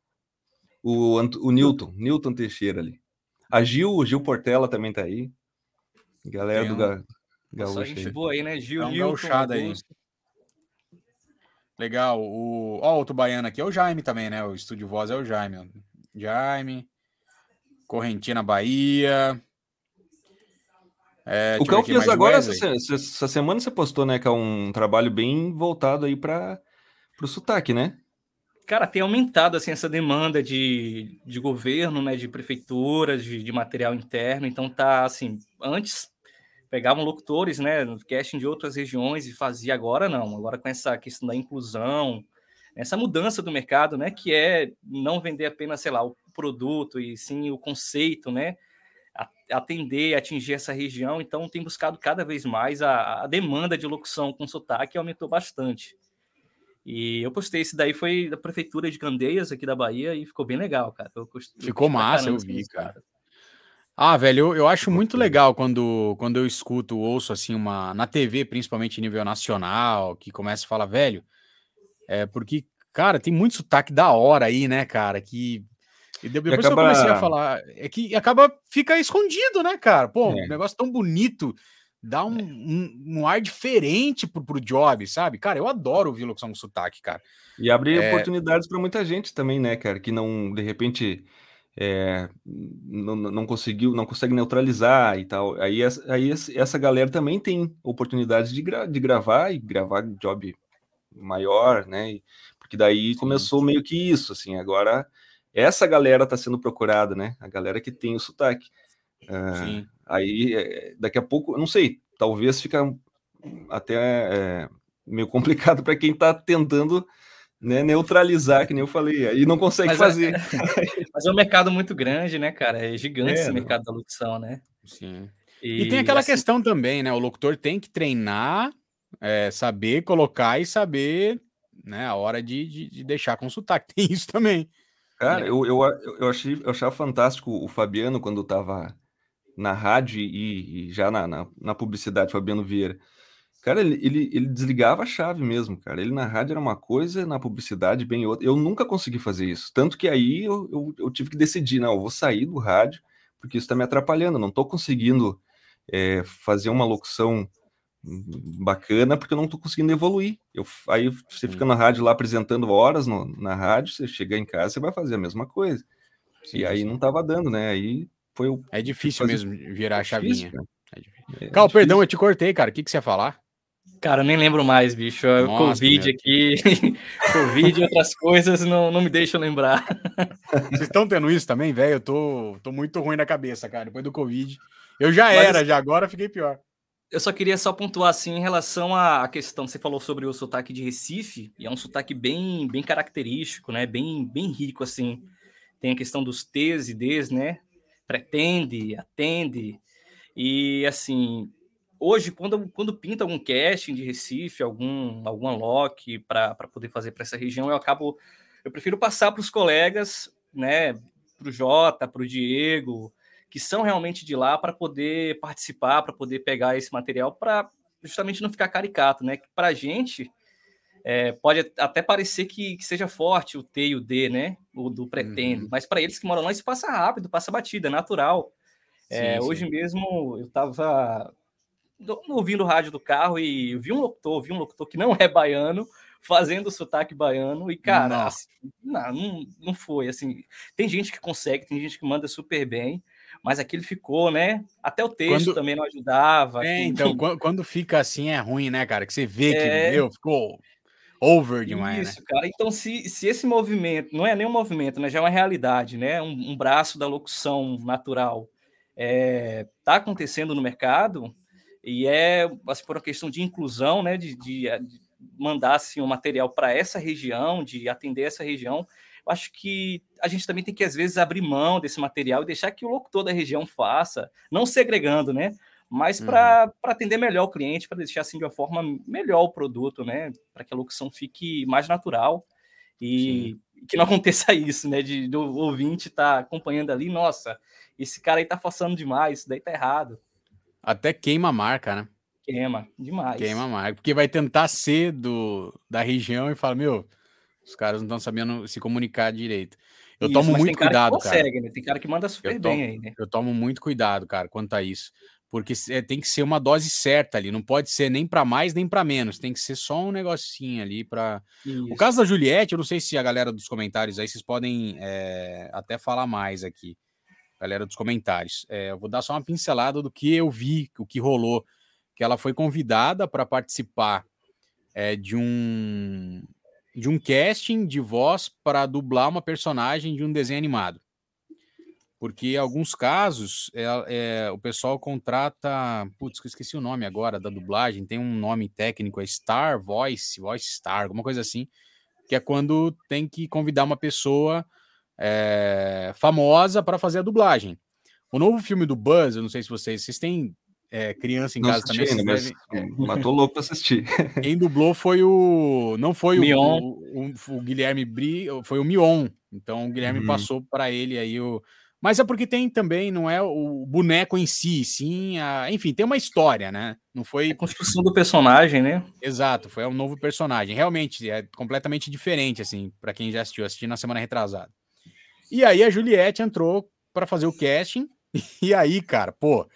O, o Nilton, Nilton Teixeira ali. A Gil, o Gil Portela também tá aí. Galera do ga, gaúcho Nossa, gente aí. boa aí, né? Gil, é um aí. Legal. O, ó, o outro baiano aqui é o Jaime também, né? O estúdio voz é o Jaime. Jaime. Correntina, Bahia. É, o Cão fez agora, essa, essa, semana você postou, né, que é um trabalho bem voltado aí para o sotaque, né? Cara, tem aumentado assim essa demanda de, de governo, né, de prefeituras, de, de material interno. Então tá assim, antes pegavam locutores, né, no casting de outras regiões e fazia agora não. Agora com essa questão da inclusão, essa mudança do mercado, né, que é não vender apenas, sei lá, o produto e sim o conceito, né, atender, atingir essa região, então tem buscado cada vez mais a, a demanda de locução com sotaque aumentou bastante. E eu postei esse daí, foi da prefeitura de Candeias, aqui da Bahia, e ficou bem legal, cara. Eu ficou massa, eu vi, cara. Ah, velho, eu, eu acho muito legal quando, quando eu escuto, ouço assim, uma na TV, principalmente nível nacional, que começa a falar, velho, é porque, cara, tem muito sotaque da hora aí, né, cara, que e depois acaba... eu comecei a falar, é que acaba, fica escondido, né, cara? Pô, é. um negócio tão bonito, dá um, é. um, um, ar diferente pro, pro job, sabe? Cara, eu adoro ouvir locução com sotaque, cara. E abre é... oportunidades para muita gente também, né, cara? Que não, de repente, é, não, não conseguiu, não consegue neutralizar e tal. Aí, aí essa galera também tem oportunidades de, gra de gravar e gravar job maior, né? Porque daí começou meio que isso, assim, agora essa galera está sendo procurada, né? A galera que tem o sotaque. Uh, aí, é, daqui a pouco, não sei, talvez fica até é, meio complicado para quem está tentando né, neutralizar, que nem eu falei, aí não consegue mas é, fazer. É, mas é um mercado muito grande, né, cara? É gigante é, esse mercado da locução, né? Sim. E, e tem aquela assim... questão também, né? O locutor tem que treinar, é, saber colocar e saber né, a hora de, de, de deixar com sotaque. Tem isso também. Cara, eu, eu, eu, achei, eu achava fantástico o Fabiano quando tava na rádio e, e já na, na, na, publicidade, Fabiano Vieira. Cara, ele, ele, ele, desligava a chave mesmo, cara. Ele na rádio era uma coisa, na publicidade bem outra. Eu nunca consegui fazer isso. Tanto que aí eu, eu, eu tive que decidir, não, eu vou sair do rádio, porque isso está me atrapalhando. Eu não estou conseguindo é, fazer uma locução bacana, porque eu não estou conseguindo evoluir. Eu, aí você fica na rádio lá apresentando horas no, na rádio, você chega em casa, você vai fazer a mesma coisa. Sim, e aí sim. não estava dando, né? Aí foi o. É difícil fazer... mesmo virar a é chavinha. É, é Cal, perdão, eu te cortei, cara. O que, que você ia falar? Cara, eu nem lembro mais, bicho. É Nossa, Covid aqui, Covid e outras coisas não, não me deixam lembrar. Vocês estão tendo isso também, velho? Eu tô, tô muito ruim na cabeça, cara. Depois do Covid. Eu já Mas... era, já agora fiquei pior. Eu só queria só pontuar assim em relação à questão, você falou sobre o sotaque de Recife, e é um sotaque bem, bem característico, né? Bem, bem rico assim. Tem a questão dos T's e D's, né? Pretende, atende. E assim, hoje quando quando pinta algum casting de Recife, algum algum unlock para poder fazer para essa região, eu acabo eu prefiro passar para os colegas, né, para o Jota, para o Diego, que são realmente de lá para poder participar, para poder pegar esse material, para justamente não ficar caricato, né? Para a gente é, pode até parecer que, que, seja forte o T e o D, né? O do pretende, uhum. mas para eles que moram lá, isso passa rápido, passa batida, é natural. É, sim, hoje mesmo eu estava ouvindo o rádio do carro e vi um locutor, vi um locutor que não é baiano, fazendo o sotaque baiano, e, cara, assim, não, não, não foi assim. Tem gente que consegue, tem gente que manda super bem, mas aquilo ficou, né? Até o texto quando... também não ajudava. É, então, quando, quando fica assim é ruim, né, cara? Que você vê é... que meu, ficou over demais. Né? Isso, né? cara. Então, se, se esse movimento, não é nem um movimento, né? Já é uma realidade, né? Um, um braço da locução natural é, tá acontecendo no mercado e é assim, por uma questão de inclusão, né? De, de, de mandar assim, um material para essa região, de atender essa região eu acho que a gente também tem que, às vezes, abrir mão desse material e deixar que o locutor da região faça, não segregando, né? Mas para uhum. atender melhor o cliente, para deixar assim de uma forma melhor o produto, né? Para que a locução fique mais natural e Sim. que não aconteça isso, né? De do ouvinte estar tá acompanhando ali, nossa, esse cara aí tá forçando demais, isso daí tá errado. Até queima a marca, né? Queima, demais. Queima a marca, porque vai tentar ser do, da região e fala, meu, os caras não estão sabendo se comunicar direito. Eu isso, tomo muito cuidado, cara. Consegue, né? Tem cara que manda super eu bem tomo, aí, né? Eu tomo muito cuidado, cara, quanto a isso. Porque é, tem que ser uma dose certa ali, não pode ser nem para mais nem para menos, tem que ser só um negocinho ali para. O caso da Juliette, eu não sei se a galera dos comentários aí vocês podem é, até falar mais aqui, galera dos comentários. É, eu vou dar só uma pincelada do que eu vi, o que rolou, que ela foi convidada para participar é, de um de um casting de voz para dublar uma personagem de um desenho animado. Porque em alguns casos é, é, o pessoal contrata. Putz, eu esqueci o nome agora da dublagem, tem um nome técnico, é Star Voice, Voice Star, alguma coisa assim, que é quando tem que convidar uma pessoa é, famosa para fazer a dublagem. O novo filme do Buzz, eu não sei se vocês, vocês têm é, criança em não casa também. Ainda, mas devem... matou louco para assistir. Quem dublou foi o. Não foi o, o, o, o, Guilherme Bri, foi o Mion. Então o Guilherme uhum. passou para ele aí o. Mas é porque tem também, não é o boneco em si, sim, a... enfim, tem uma história, né? Não foi. É a construção do personagem, né? Exato, foi um novo personagem. Realmente é completamente diferente, assim, para quem já assistiu, assisti na semana retrasada. E aí a Juliette entrou para fazer o casting. E aí, cara, pô,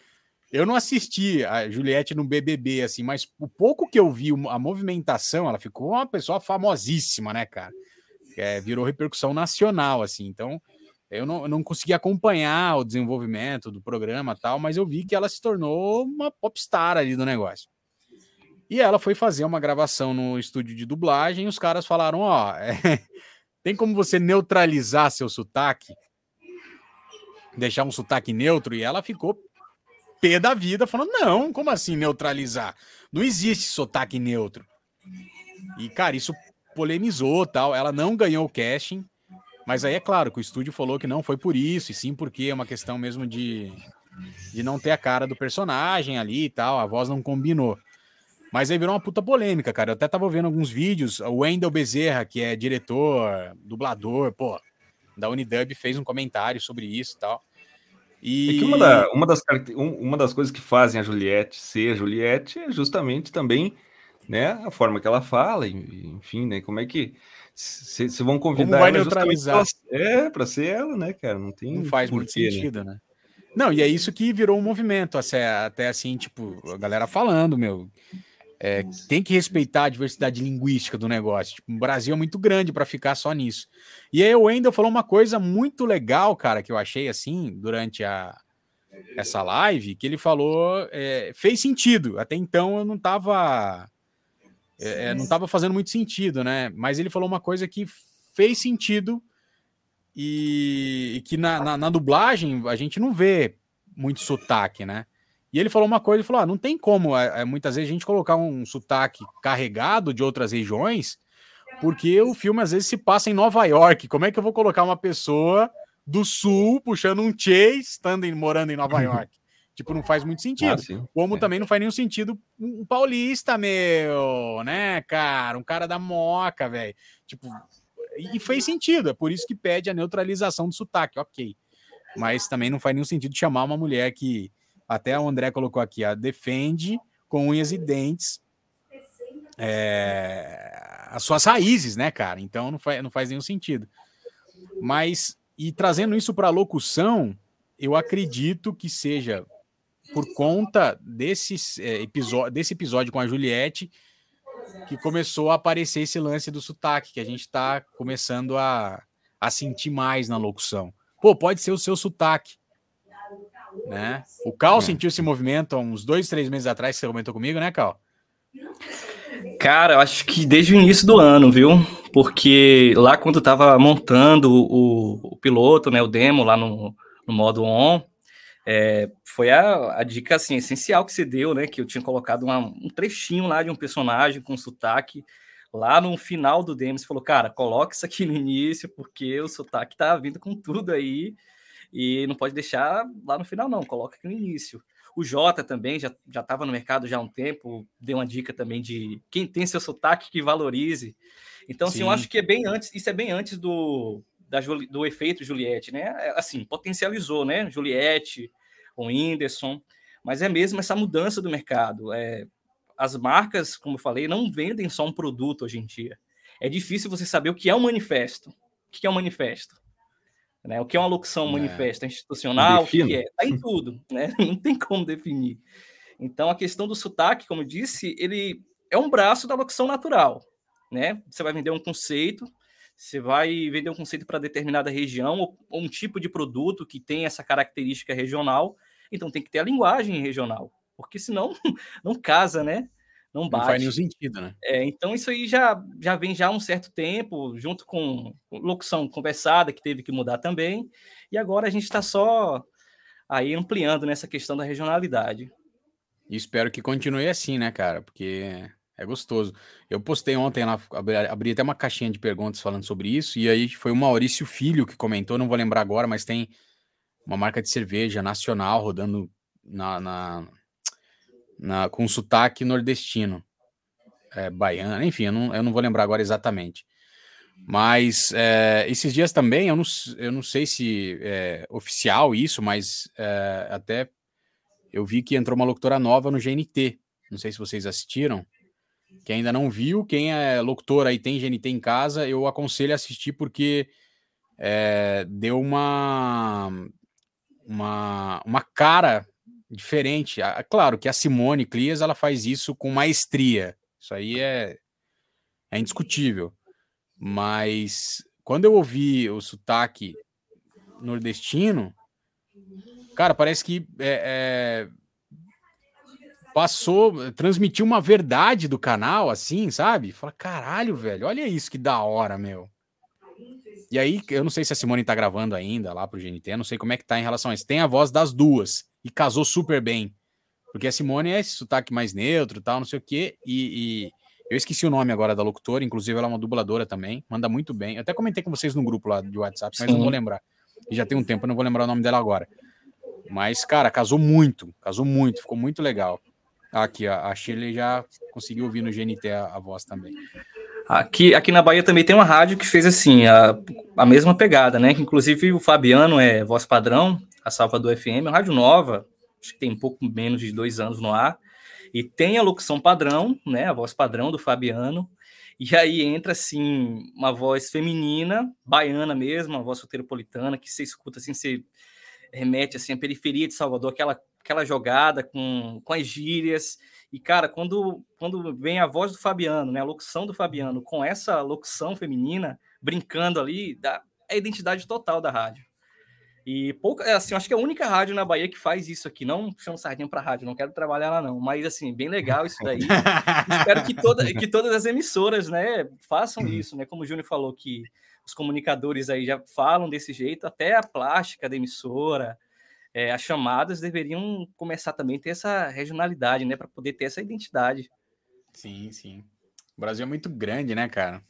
eu não assisti a Juliette no BBB, assim, mas o pouco que eu vi, a movimentação, ela ficou uma pessoa famosíssima, né, cara? É, virou repercussão nacional, assim. Então, eu não, não consegui acompanhar o desenvolvimento do programa tal, mas eu vi que ela se tornou uma popstar ali do negócio. E ela foi fazer uma gravação no estúdio de dublagem os caras falaram: Ó, oh, é, tem como você neutralizar seu sotaque? Deixar um sotaque neutro? E ela ficou pé da vida, falando: não, como assim neutralizar? Não existe sotaque neutro. E, cara, isso polemizou tal. Ela não ganhou o casting, mas aí é claro que o estúdio falou que não foi por isso, e sim porque é uma questão mesmo de, de não ter a cara do personagem ali e tal, a voz não combinou. Mas aí virou uma puta polêmica, cara. Eu até tava vendo alguns vídeos. O Wendel Bezerra, que é diretor, dublador, pô, da Unidub fez um comentário sobre isso e tal. E... É que uma, da, uma, das, uma das coisas que fazem a Juliette ser Juliette é justamente também né, a forma que ela fala, enfim, né, como é que se, vão convidar Como vai neutralizar? Pra, é, para ser ela, né, cara, não tem Não faz muito né? sentido, né? né? Não, e é isso que virou um movimento, até, até assim, tipo, a galera falando, meu, é, tem que respeitar a diversidade linguística do negócio. Tipo, o Brasil é muito grande para ficar só nisso. E aí o Wendel falou uma coisa muito legal, cara, que eu achei assim, durante a, essa live, que ele falou, é, fez sentido. Até então eu não tava é, é, não estava fazendo muito sentido, né? Mas ele falou uma coisa que fez sentido e, e que na, na, na, dublagem a gente não vê muito sotaque, né? E ele falou uma coisa, ele falou: ah, não tem como é, é, muitas vezes a gente colocar um sotaque carregado de outras regiões, porque o filme às vezes se passa em Nova York. Como é que eu vou colocar uma pessoa do sul puxando um chase, estando morando em Nova York? Tipo, não faz muito sentido. Ah, Como é. também não faz nenhum sentido um paulista, meu, né, cara? Um cara da moca, velho. Tipo, e fez sentido. É por isso que pede a neutralização do sotaque, ok. Mas também não faz nenhum sentido chamar uma mulher que, até o André colocou aqui, a defende com unhas e dentes é, as suas raízes, né, cara? Então não faz, não faz nenhum sentido. Mas, e trazendo isso para a locução, eu acredito que seja por conta desse, é, episódio, desse episódio com a Juliette que começou a aparecer esse lance do sotaque, que a gente está começando a, a sentir mais na locução. Pô, pode ser o seu sotaque. Né? O Cal é. sentiu esse movimento há uns dois, três meses atrás, que você comentou comigo, né, Cal? Cara, eu acho que desde o início do ano, viu? Porque lá quando eu tava montando o, o piloto, né, o demo lá no, no modo on, é, foi a, a, dica assim, essencial que você deu, né? Que eu tinha colocado uma, um trechinho lá de um personagem com sotaque. Lá no final do demo, você falou, cara, coloca isso aqui no início, porque o sotaque tá vindo com tudo aí. E não pode deixar lá no final, não. Coloca aqui no início. O Jota também já estava no mercado já há um tempo, deu uma dica também de quem tem seu sotaque que valorize. Então, assim, eu acho que é bem antes, isso é bem antes do, da, do efeito Juliette, né? É, assim, potencializou, né? Juliette, o Whindersson, mas é mesmo essa mudança do mercado. É, as marcas, como eu falei, não vendem só um produto hoje em dia. É difícil você saber o que é um manifesto. O que é um manifesto? Né? O que é uma locução é. manifesto institucional? O que é? Está em tudo, né? Não tem como definir. Então, a questão do sotaque, como eu disse, ele é um braço da locução natural. Né? Você vai vender um conceito, você vai vender um conceito para determinada região ou, um tipo de produto que tem essa característica regional, então tem que ter a linguagem regional, porque senão não casa, né? Não bate. Não faz nenhum sentido, né? É, então isso aí já, já vem já há um certo tempo, junto com locução conversada, que teve que mudar também, e agora a gente está só aí ampliando nessa questão da regionalidade. E espero que continue assim, né, cara? Porque é gostoso. Eu postei ontem lá, abri, abri, até uma caixinha de perguntas falando sobre isso, e aí foi o Maurício Filho que comentou, não vou lembrar agora, mas tem uma marca de cerveja nacional rodando na, na, na com sotaque nordestino, é, baiano, enfim, eu não, eu não vou lembrar agora exatamente. Mas é, esses dias também, eu não, eu não sei se é oficial isso, mas é, até eu vi que entrou uma locutora nova no GNT. Não sei se vocês assistiram. Quem ainda não viu, quem é locutor aí tem GNT em casa, eu aconselho a assistir porque é, deu uma, uma, uma cara diferente. Claro que a Simone Clias ela faz isso com maestria. Isso aí é, é indiscutível. Mas quando eu ouvi o sotaque nordestino, cara, parece que é, é passou, transmitiu uma verdade do canal, assim, sabe? Fala, caralho, velho, olha isso que da hora, meu. E aí, eu não sei se a Simone tá gravando ainda lá pro GNT, não sei como é que tá em relação a isso. Tem a voz das duas e casou super bem. Porque a Simone é esse sotaque mais neutro tal, não sei o quê. E, e, eu esqueci o nome agora da locutora, inclusive ela é uma dubladora também, manda muito bem. Eu até comentei com vocês no grupo lá de WhatsApp, mas Sim. não vou lembrar. E já tem um tempo, eu não vou lembrar o nome dela agora. Mas, cara, casou muito, casou muito, ficou muito legal. Aqui, a, a Shirley já conseguiu ouvir no GNT a, a voz também. Aqui, aqui na Bahia também tem uma rádio que fez assim, a, a mesma pegada, né? Inclusive o Fabiano é voz padrão, a Salvador FM, é uma rádio nova, acho que tem um pouco menos de dois anos no ar, e tem a locução padrão, né? A voz padrão do Fabiano, e aí entra assim uma voz feminina, baiana mesmo, uma voz soteropolitana, que você escuta assim, você remete assim à periferia de Salvador, aquela aquela jogada com, com as gírias. E, cara, quando, quando vem a voz do Fabiano, né, a locução do Fabiano, com essa locução feminina, brincando ali, dá a identidade total da rádio. E pouco, é, assim, acho que é a única rádio na Bahia que faz isso aqui. Não puxando sardinha para rádio, não quero trabalhar lá, não. Mas, assim, bem legal isso daí. Espero que, toda, que todas as emissoras, né, façam uhum. isso, né? Como o Júnior falou que os comunicadores aí já falam desse jeito, até a plástica da emissora, é, as chamadas deveriam começar também a ter essa regionalidade, né? Para poder ter essa identidade. Sim, sim. O Brasil é muito grande, né, cara?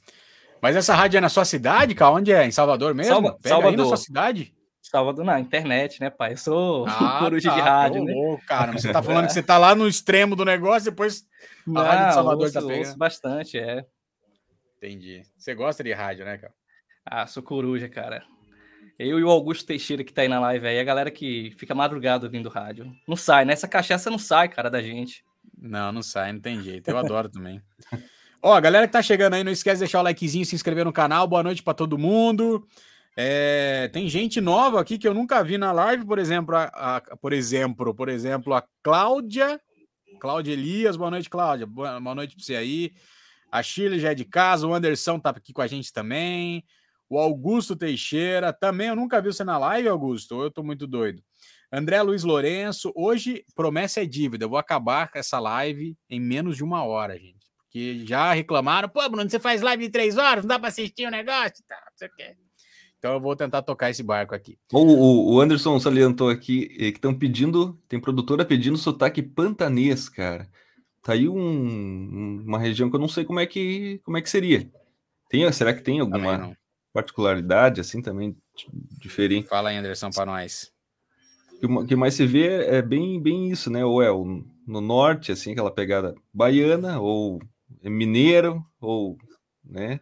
Mas essa rádio é na sua cidade, cara? Onde é? Em Salvador mesmo? Salva, Pega Salvador. na sua cidade? Salvador na internet, né, pai? Eu sou ah, coruja tá, de rádio, né? Louco, cara. Você tá falando que você tá lá no extremo do negócio, depois a Não, rádio de Salvador ouço, tá pegando. Ouço bastante, é. Entendi. Você gosta de rádio, né, cara? Ah, sou coruja, cara. Eu e o Augusto Teixeira que tá aí na live aí, a galera que fica madrugada ouvindo rádio. Não sai, né? Essa cachaça não sai, cara, da gente. Não, não sai, não tem jeito. Eu adoro também. Ó, a galera que tá chegando aí, não esquece de deixar o likezinho, se inscrever no canal. Boa noite para todo mundo. É, tem gente nova aqui que eu nunca vi na live, por exemplo, a, a, por exemplo, por exemplo, a Cláudia, Cláudia Elias, boa noite, Cláudia, boa, boa noite para você aí. A Shirley já é de casa, o Anderson tá aqui com a gente também. O Augusto Teixeira, também eu nunca vi você na live, Augusto, eu tô muito doido. André Luiz Lourenço, hoje promessa é dívida. Eu vou acabar essa live em menos de uma hora, gente. Porque já reclamaram, pô, Bruno, você faz live de três horas, não dá para assistir o negócio? Tá, você quer. Então eu vou tentar tocar esse barco aqui. O, o Anderson salientou aqui eh, que estão pedindo, tem produtora pedindo sotaque pantanês, cara. Tá aí um, uma região que eu não sei como é que, como é que seria. Tem, será que tem alguma particularidade assim também diferente. Fala aí, Anderson, para nós. O que mais se vê é bem, bem isso, né? Ou é o, no norte, assim, aquela pegada baiana, ou é mineiro, ou, né?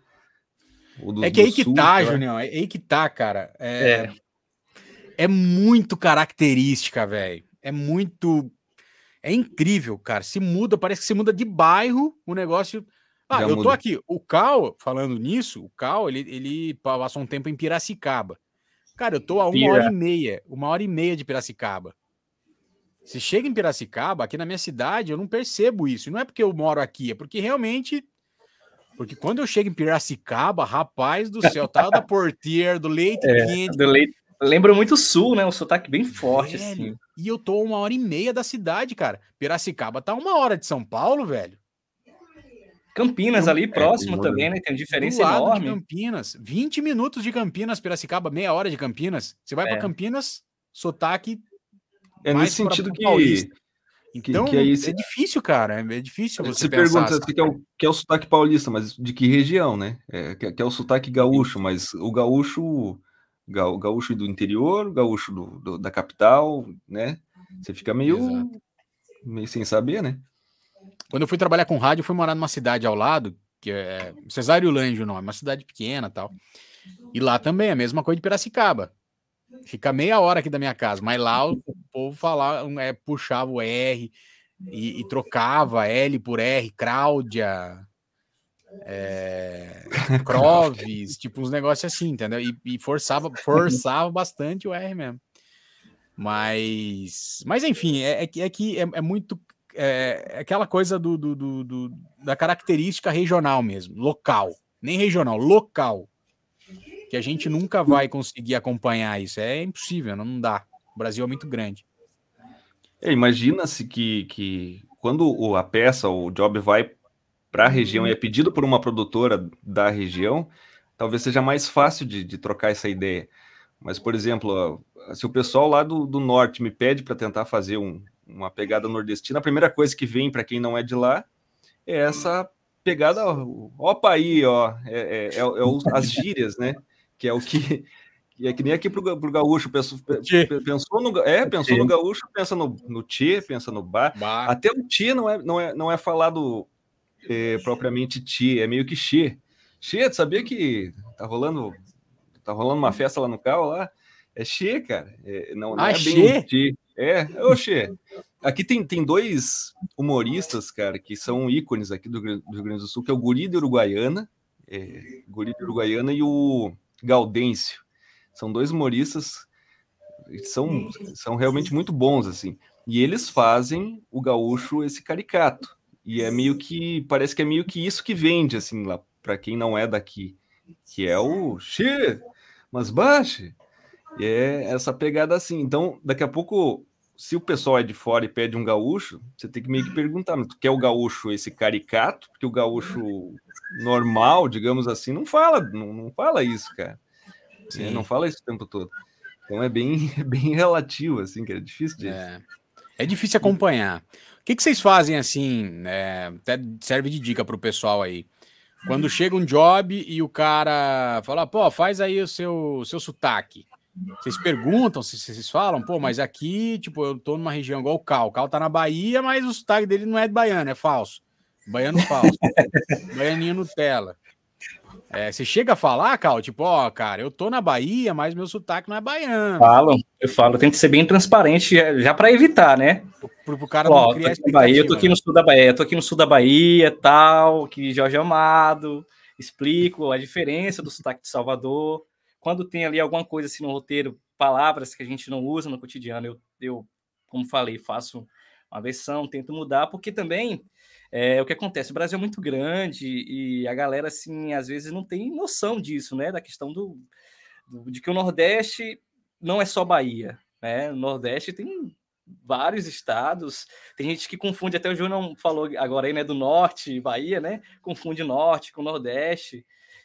É que aí que sul, tá, Junião, é aí que tá, cara. É, é. é muito característica, velho. É muito. É incrível, cara. Se muda, parece que se muda de bairro, o negócio ah, Já eu tô aqui. O Cal, falando nisso, o Cal, ele, ele passou um tempo em Piracicaba. Cara, eu tô a uma Pira. hora e meia, uma hora e meia de Piracicaba. Se chega em Piracicaba, aqui na minha cidade, eu não percebo isso. não é porque eu moro aqui, é porque realmente. Porque quando eu chego em Piracicaba, rapaz do céu, tá da porteira, do leite é, quente. Do leite. Lembra muito o sul, né? Um sotaque bem forte, velho, assim. E eu tô uma hora e meia da cidade, cara. Piracicaba tá uma hora de São Paulo, velho. Campinas ali, é, próximo também, né? Tem uma diferença enorme. Campinas, 20 minutos de Campinas, Piracicaba, meia hora de Campinas. Você vai é. para Campinas, sotaque. É nesse sentido que. Paulista. Então, que, que é, é difícil, cara. É difícil você, você pergunta que é, o, que é o sotaque paulista, mas de que região, né? É, que, que é o sotaque gaúcho, mas o gaúcho, ga, gaúcho do interior, o gaúcho do, do, da capital, né? Você fica meio, meio sem saber, né? Quando eu fui trabalhar com rádio, eu fui morar numa cidade ao lado, que é Cesário Lange o nome, uma cidade pequena tal. E lá também, a mesma coisa de Piracicaba. Fica meia hora aqui da minha casa, mas lá o povo falava, é, puxava o R e, e trocava L por R, Cláudia, é, Croves, tipo uns negócios assim, entendeu? E, e, forçava, forçava bastante o R mesmo. Mas, mas enfim, é, é, é que é, é, muito é, é, aquela coisa do, do, do, do, da característica regional mesmo, local, nem regional, local, que a gente nunca vai conseguir acompanhar isso. É impossível, não dá. O Brasil é muito grande. É, Imagina-se que, que quando a peça, o job vai para a região e é pedido por uma produtora da região, talvez seja mais fácil de, de trocar essa ideia. Mas, por exemplo, se o pessoal lá do, do norte me pede para tentar fazer um, uma pegada nordestina, a primeira coisa que vem para quem não é de lá é essa pegada, opa aí, ó, é, é, é, é as gírias, né? Que é o que é que nem aqui pro, pro gaúcho, pensou, pensou no, é, pensou no gaúcho, pensa no, no tchê, pensa no bar. bar. Até o tchê não é, não é, não é falado é, propriamente tchê, é meio que xê. Che, tu sabia que tá rolando, tá rolando uma festa lá no carro lá? É Che, cara. É, não, não Ah, é Che? bem Che. É, ô Che. Aqui tem, tem dois humoristas, cara, que são ícones aqui do, Rio- do Rio Grande do Sul, que é o Guri de Uruguaiana, é, Guri de Uruguaiana e o Gaudêncio. São dois humoristas que são, são realmente muito bons, assim. E eles fazem o gaúcho esse caricato. E é meio que, parece que é meio que isso que vende, assim, lá, para quem não é daqui. Que é o Che, mas baixe. E é essa pegada assim. Então, daqui a pouco, se o pessoal é de fora e pede um gaúcho, você tem que meio que perguntar, mas tu quer o gaúcho esse caricato? Porque o gaúcho normal, digamos assim, não fala, não, não fala isso, cara. Sim. Não fala isso o tempo todo. Então é bem, é bem relativo, assim, que é difícil de. É, é difícil acompanhar. O que, que vocês fazem assim? é, até serve de dica pro pessoal aí. Quando chega um job e o cara fala, pô, faz aí o seu, o seu sotaque. Vocês perguntam, se vocês falam, pô, mas aqui, tipo, eu tô numa região igual o Cal. O Cal tá na Bahia, mas o sotaque dele não é de baiano, é falso. Baiano falso. Baianinho Nutella. É, você chega a falar, Cal, tipo, ó, cara, eu tô na Bahia, mas meu sotaque não é baiano. Falo, eu falo, tem que ser bem transparente, já- já para evitar, né? Pro, pro cara Ó, não tô criar na Bahia, eu tô aqui no sul da Bahia, eu tô aqui no sul da Bahia, tal, que Jorge Amado, explico a diferença do sotaque de Salvador. Quando tem ali alguma coisa assim no roteiro, palavras que a gente não usa no cotidiano, eu, eu como falei, faço uma versão, tento mudar, porque também é o que acontece, o Brasil é muito grande e a galera, assim, às vezes não tem noção disso, né, da questão do, do- de que o Nordeste não é só Bahia, né, o Nordeste tem vários estados, tem gente que confunde, até o Júnior falou agora aí, né, do Norte, Bahia, né, confunde Norte com Nordeste,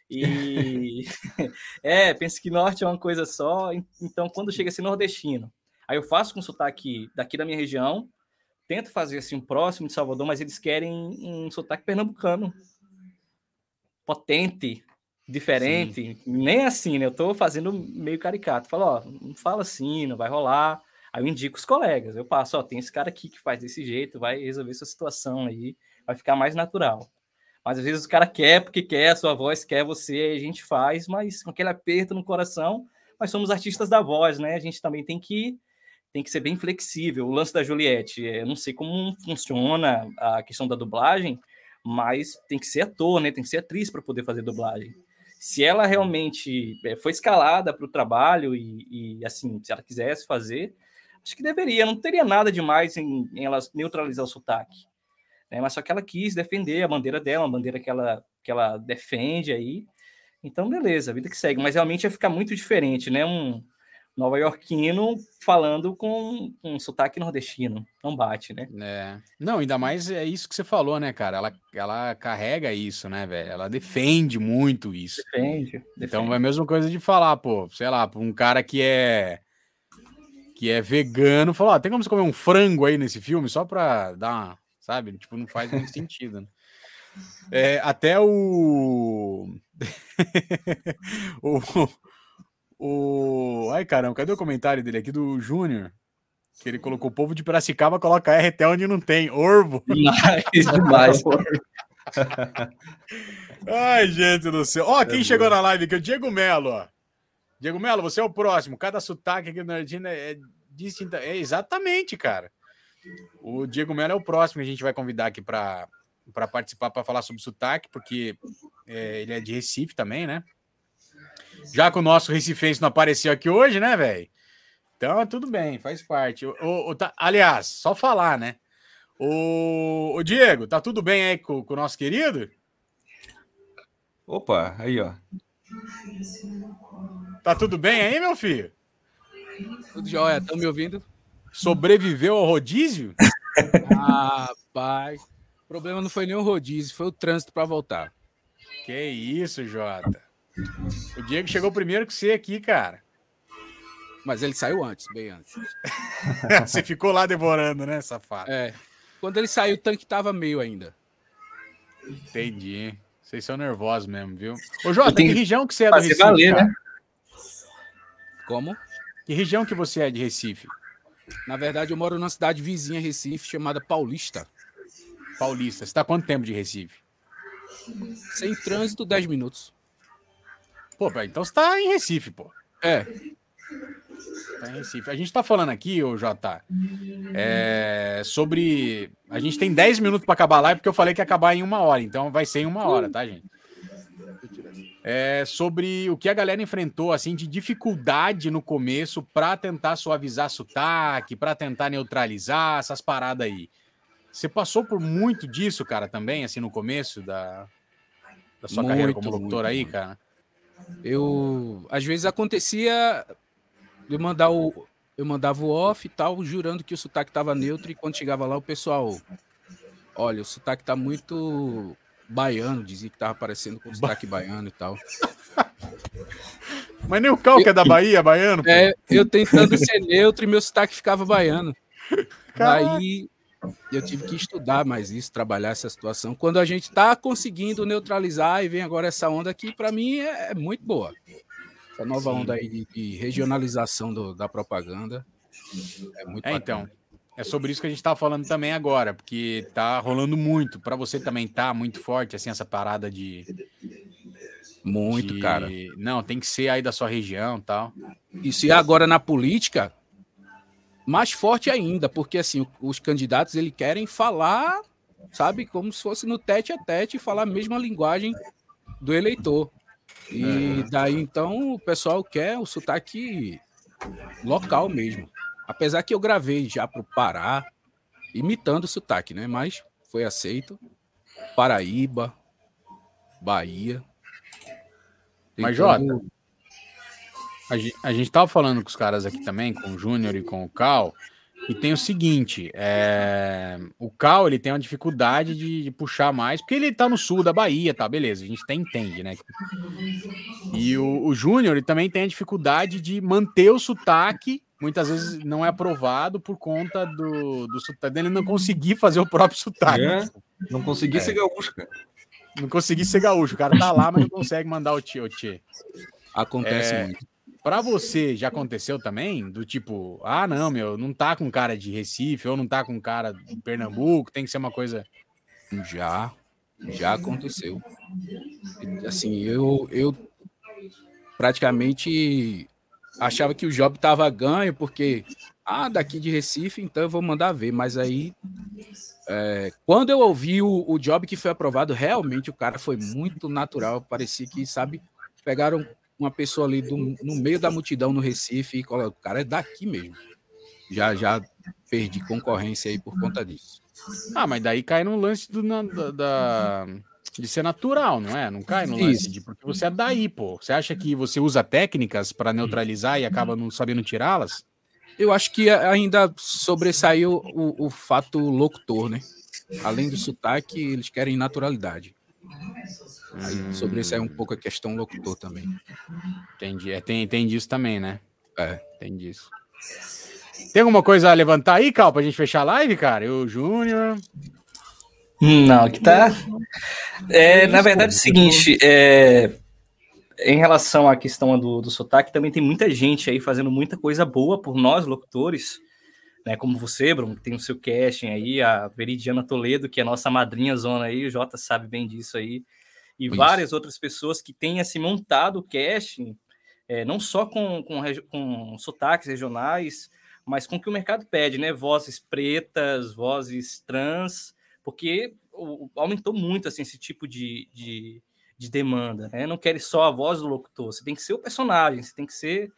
e é, pensa que Norte é uma coisa só, en- então quando chega esse nordestino, aí eu faço com sotaque daqui da minha região, tento fazer assim um próximo de Salvador, mas eles querem um sotaque pernambucano, potente, diferente, nem assim, né? Eu tô fazendo meio caricato. Falo, ó, não fala assim, não vai rolar. Aí eu indico os colegas. Eu passo, ó, tem esse cara aqui que faz desse jeito, vai resolver sua situação aí, vai ficar mais natural. Mas às vezes o cara quer porque quer, a sua voz quer você, aí a gente faz, mas com aquele aperto no coração, nós somos artistas da voz, né? A gente também tem que tem que ser bem flexível. O lance da Juliette, eu não sei como funciona a questão da dublagem, mas tem que ser ator, né? Tem que ser atriz para poder fazer dublagem. Se ela realmente eh, foi escalada para o trabalho e, e, assim, se ela quisesse fazer, acho que deveria. Não teria nada demais em, em ela neutralizar o sotaque. Né? Mas só que ela quis defender a bandeira dela, uma bandeira que ela, que ela defende aí. Então, beleza, a vida que segue. Mas realmente ia ficar muito diferente, né? Um nova-iorquino falando com um sotaque nordestino. Não bate, né? É. Não, ainda mais é isso que você falou, né, cara? Ela, ela carrega isso, né, velho? Ela defende muito isso. Defende. Então defende. é a mesma coisa de falar, pô, sei lá, pra um cara que é que é vegano, falar, ó, tem como você comer um frango aí nesse filme só pra dar, uma, sabe? Tipo, não faz muito sentido, né? É, até o... o o ai caramba, cadê o comentário dele aqui do Júnior? Que ele colocou o povo de Piracicaba coloca R até onde não tem, Orvo. Demais, demais. Ai, gente do céu. Ó, quem É chegou na live aqui? O Diego Melo, ó. Diego Melo, você é o próximo. Cada sotaque aqui na Argentina é distinta. É exatamente, cara. O Diego Melo é o próximo que a gente vai convidar aqui para para participar para falar sobre sotaque, porque é, ele é de Recife também, né? Já que o nosso recifense não apareceu aqui hoje, né, velho? Então, tudo bem, faz parte. O, o- o- tá- aliás, só falar, né? O, o Diego, tá tudo bem aí com, com o nosso querido? Opa, aí, ó. Tá tudo bem aí, meu filho? Tudo jóia, estão me ouvindo? Sobreviveu ao rodízio? Ah, Rapaz, o problema não foi nem o rodízio, foi o trânsito para voltar. Que isso, Jota. O Diego chegou primeiro que você aqui, cara. Mas ele saiu antes, bem antes. Você ficou lá devorando, né, safado? É. Quando ele saiu, o tanque tava meio ainda. Entendi. Vocês são nervosos mesmo, viu? Ô, Jota, que região que você é do Recife? valer, né? Como? Que região que você é de Recife? Na verdade, eu moro numa cidade vizinha Recife chamada Paulista. Paulista. Você tá há quanto tempo de Recife? Sem trânsito, 10 minutos. Pô, então você tá em Recife, pô. É. Tá em Recife. A gente tá falando aqui, ô Jota, é, sobre. A gente tem 10 minutos para acabar a live, porque eu falei que ia acabar em uma hora, então vai ser em uma hora, tá, gente? É, sobre o que a galera enfrentou assim de dificuldade no começo para tentar suavizar sotaque, para tentar neutralizar essas paradas aí. Você passou por muito disso, cara, também, assim, no começo da, da sua Muito, carreira como locutor aí, muito. cara? Eu. Às vezes acontecia eu mandar o. Eu mandava o off e tal, jurando que o sotaque tava neutro, e quando chegava lá, o pessoal. Olha, o sotaque tá muito baiano, dizia que tava parecendo com sotaque baiano e tal. Mas nem o Cal que é da Bahia, baiano. pô. É, eu tentando ser neutro e meu sotaque ficava baiano. Caraca. Aí eu tive que estudar mais isso, trabalhar essa situação. Quando a gente tá conseguindo neutralizar e vem agora essa onda aqui, para mim é, é muito boa. Essa nova onda aí de, de regionalização do- da propaganda é muito É, então. É sobre isso que a gente tá falando também agora, porque tá rolando muito. Para você também tá muito forte, assim, essa parada de. Muito, de- cara. Não, tem que ser aí da sua região e tal. Isso e agora na política, mais forte ainda, porque assim, os candidatos eles querem falar, sabe, como se fosse no tete a tete, falar a mesma linguagem do eleitor. E daí então o pessoal quer o sotaque local mesmo. Apesar que eu gravei já pro Pará, imitando o sotaque, né? Mas foi aceito. Paraíba, Bahia. Mas, Tentando- A gente, a gente tava falando com os caras aqui também, com o Júnior e com o Cal, e tem o seguinte: é, o Cal ele tem uma dificuldade de, de puxar mais, porque ele tá no sul da Bahia, tá? Beleza, a gente até entende, né? E o, o Júnior ele também tem a dificuldade de manter o sotaque, muitas vezes não é aprovado por conta do, do sotaque dele não conseguir fazer o próprio sotaque. É. Não consegui É. ser gaúcho, cara. Não conseguir ser gaúcho. O cara tá lá, mas não consegue mandar o tio, o tchê. Acontece É, muito. Pra você, já aconteceu também? Do tipo, ah, não, meu, não tá com cara de Recife, ou não tá com cara de Pernambuco, tem que ser uma coisa. Já, já aconteceu. Assim, eu, eu praticamente achava que o job tava ganho, porque, ah, daqui de Recife, então eu vou mandar ver. Mas aí, é, quando eu ouvi o, o job que foi aprovado, realmente o cara foi muito natural. Parecia que, sabe, pegaram uma pessoa ali do- no meio da multidão no Recife e colocaram, o cara é daqui mesmo. Já, já perdi concorrência aí por conta disso. Ah, mas daí cai no lance do, na- da, da- de ser natural, não é? Não cai no lance Isso. de porque você é daí, pô. Você acha que você usa técnicas pra neutralizar e acaba não sabendo tirá-las? Eu acho que ainda sobressaiu o, o fato locutor, né? Além do sotaque, eles querem naturalidade. Aí sobressaiu um pouco a questão locutor também. Entendi. É, tem, tem disso também, né? É. Tem disso. Tem alguma coisa a levantar aí, Cal, pra gente fechar a live, cara? Eu, Júnior. Não, aqui tá. É, na verdade, é o seguinte, é, em relação à questão do, do sotaque, também tem muita gente aí fazendo muita coisa boa por nós, locutores, né? Como você, Bruno, que tem o seu casting aí, a Veridiana Toledo, que é nossa madrinha zona aí, o Jota sabe bem disso aí, e Isso. várias outras pessoas que têm assim, montado o casting, é, não só com, com, com sotaques regionais, mas com o que o mercado pede, né? Vozes pretas, vozes trans, porque aumentou muito assim, esse tipo de, de, de demanda, né? Não quer só a voz do locutor, você tem que ser o personagem, você tem que ser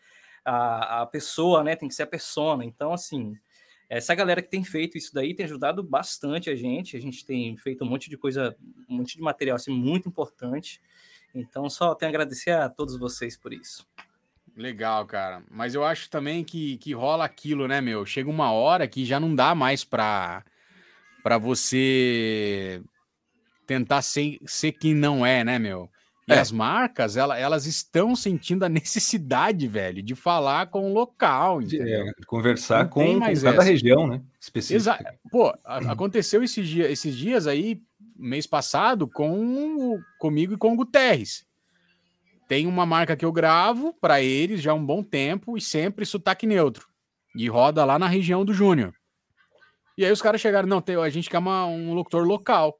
a, a pessoa, né? Tem que ser a persona. Então, assim, essa galera que tem feito isso daí tem ajudado bastante a gente. A gente tem feito um monte de coisa, um monte de material assim, muito importante. Então, só tenho a agradecer a todos vocês por isso. Legal, cara. Mas eu acho também que, que rola aquilo, né, meu? Chega uma hora que já não dá mais pra, pra você tentar ser, ser quem não é, né, meu? E É. as marcas, ela, elas estão sentindo a necessidade, velho, de falar com o local, entendeu? É, conversar com, com cada essa. região, né? Específica. Exato. Pô, a- aconteceu esses, dia, esses dias aí, mês passado, com o- comigo e com o Guterres. Tem uma marca que eu gravo para eles já há um bom tempo e sempre sotaque neutro. E roda lá na região do Júnior. E aí os caras chegaram, não, tem, a gente quer uma- um locutor local.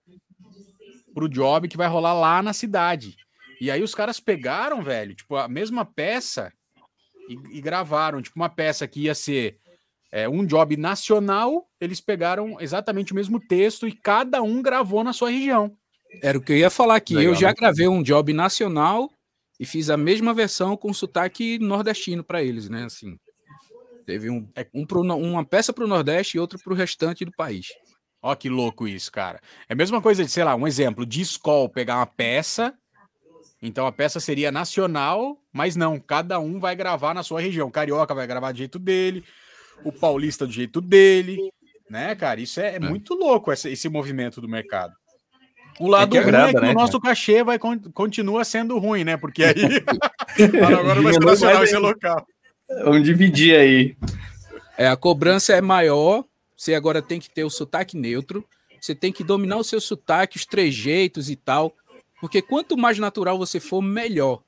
pro job que vai rolar lá na cidade. E aí os caras pegaram, velho, tipo, a mesma peça e, e gravaram, tipo, uma peça que ia ser é, um job nacional, eles pegaram exatamente o mesmo texto e cada um gravou na sua região. Era o que eu ia falar aqui. Legal, eu já gravei um job nacional e fiz a mesma versão com sotaque nordestino para eles, né? Assim, teve um, é um pro, uma peça para o Nordeste e outra para o restante do país. Ó, que louco isso, cara. É a mesma coisa de, sei lá, um exemplo, de escola pegar uma peça. Então a peça seria nacional, mas não, cada um vai gravar na sua região. O carioca vai gravar do jeito dele, o paulista do jeito dele, né, cara? Isso é, é, é. muito louco esse, esse movimento do mercado. O lado é ruim agrada, é que né, o nosso cara? cachê vai continua sendo ruim, né? Porque aí agora vai ser nacional, vai ser local. Vamos dividir aí. É, a cobrança é maior, você agora tem que ter o sotaque neutro, você tem que dominar o seu sotaque, os trejeitos e tal, porque quanto mais natural você for, melhor.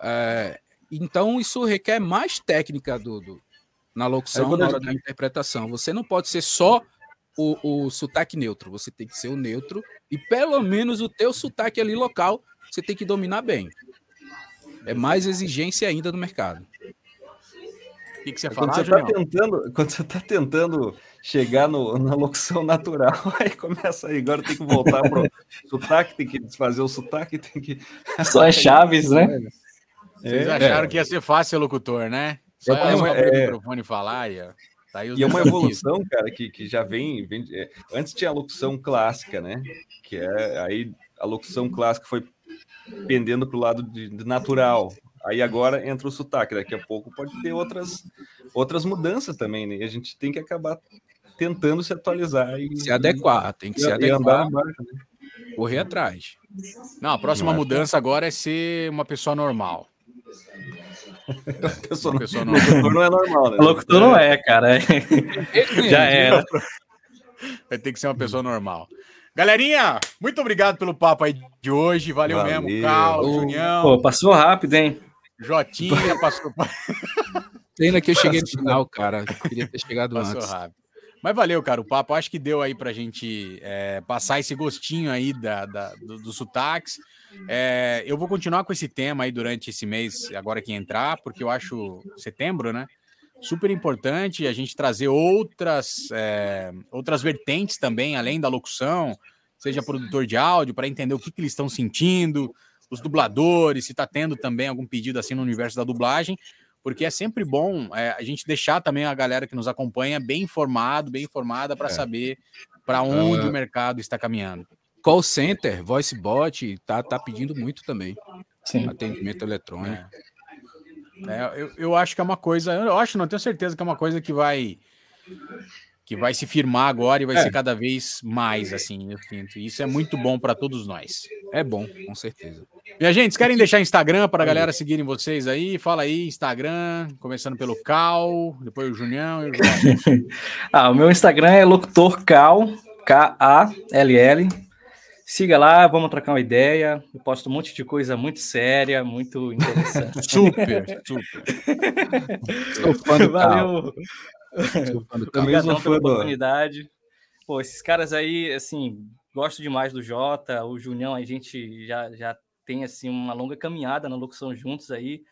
É, então, isso requer mais técnica do, do na locução, na hora da interpretação. Você não pode ser só o, o sotaque neutro, você tem que ser o neutro e pelo menos o teu sotaque ali local você tem que dominar bem. É mais exigência ainda no mercado. O que, que você fala, quando você está tentando, quando você está tentando chegar no, na locução natural, aí começa aí, agora tem que voltar pro sotaque, tem que desfazer o sotaque, tem que. Só as chaves, né? Vocês é, acharam é. que ia ser fácil locutor, né? Só é, é, é, o microfone falar e. Tá e é uma evolução, cara, que, que já vem, vem. É, antes tinha a locução clássica, né? Que é aí a locução clássica foi pendendo para o lado de, de, natural. Aí agora entra o sotaque. Daqui a pouco pode ter outras, outras mudanças também, né? E a gente tem que acabar tentando se atualizar e se adequar. Tem que e, se adequar. Né? Correr atrás. Não, a próxima Não é mudança agora é ser uma pessoa normal. pessoa, pessoa não, locutor não é normal, né? Locutor não é, cara. Já era. Vai ter que ser uma pessoa normal. Galerinha, muito obrigado pelo papo aí de hoje. Valeu, Valeu. mesmo, Carlos, Junião. Pô, passou rápido, hein? Jotinha passou. Pena que eu cheguei no final, cara. Queria ter chegado passou antes. Rápido. Mas valeu, cara. O papo acho que deu aí pra gente é, passar esse gostinho aí da, da do, do sotaques. É, eu vou continuar com esse tema aí durante esse mês, agora que entrar, porque eu acho setembro, né? Super importante a gente trazer outras, é, outras vertentes também, além da locução, seja produtor de áudio, para entender o que, que eles estão sentindo, os dubladores, se está tendo também algum pedido assim no universo da dublagem, porque é sempre bom é, a gente deixar também a galera que nos acompanha bem informado, bem informada para é. saber para onde uh... o mercado está caminhando. Call center, voice bot, tá, tá pedindo muito também. Sim. Atendimento eletrônico. É. é. eu, eu acho que é uma coisa, eu acho, não tenho certeza que é uma coisa que vai que vai se firmar agora e vai é. ser cada vez mais assim, eu sinto. Isso é muito bom para todos nós. É bom, com certeza. Minha gente, querem deixar Instagram para a galera seguirem vocês aí? Fala aí, Instagram, começando pelo Cal, depois o Junião e o Ah, o meu Instagram é locutor Cal, K-A-L-L. Siga lá, vamos trocar uma ideia. Eu posto um monte de coisa muito séria, muito interessante. super, super. Valeu. Também sou fã pela oportunidade. Pô, esses caras aí, assim, gosto demais do Jota, o Junião, a gente já, já tem, assim, uma longa caminhada na locução juntos aí,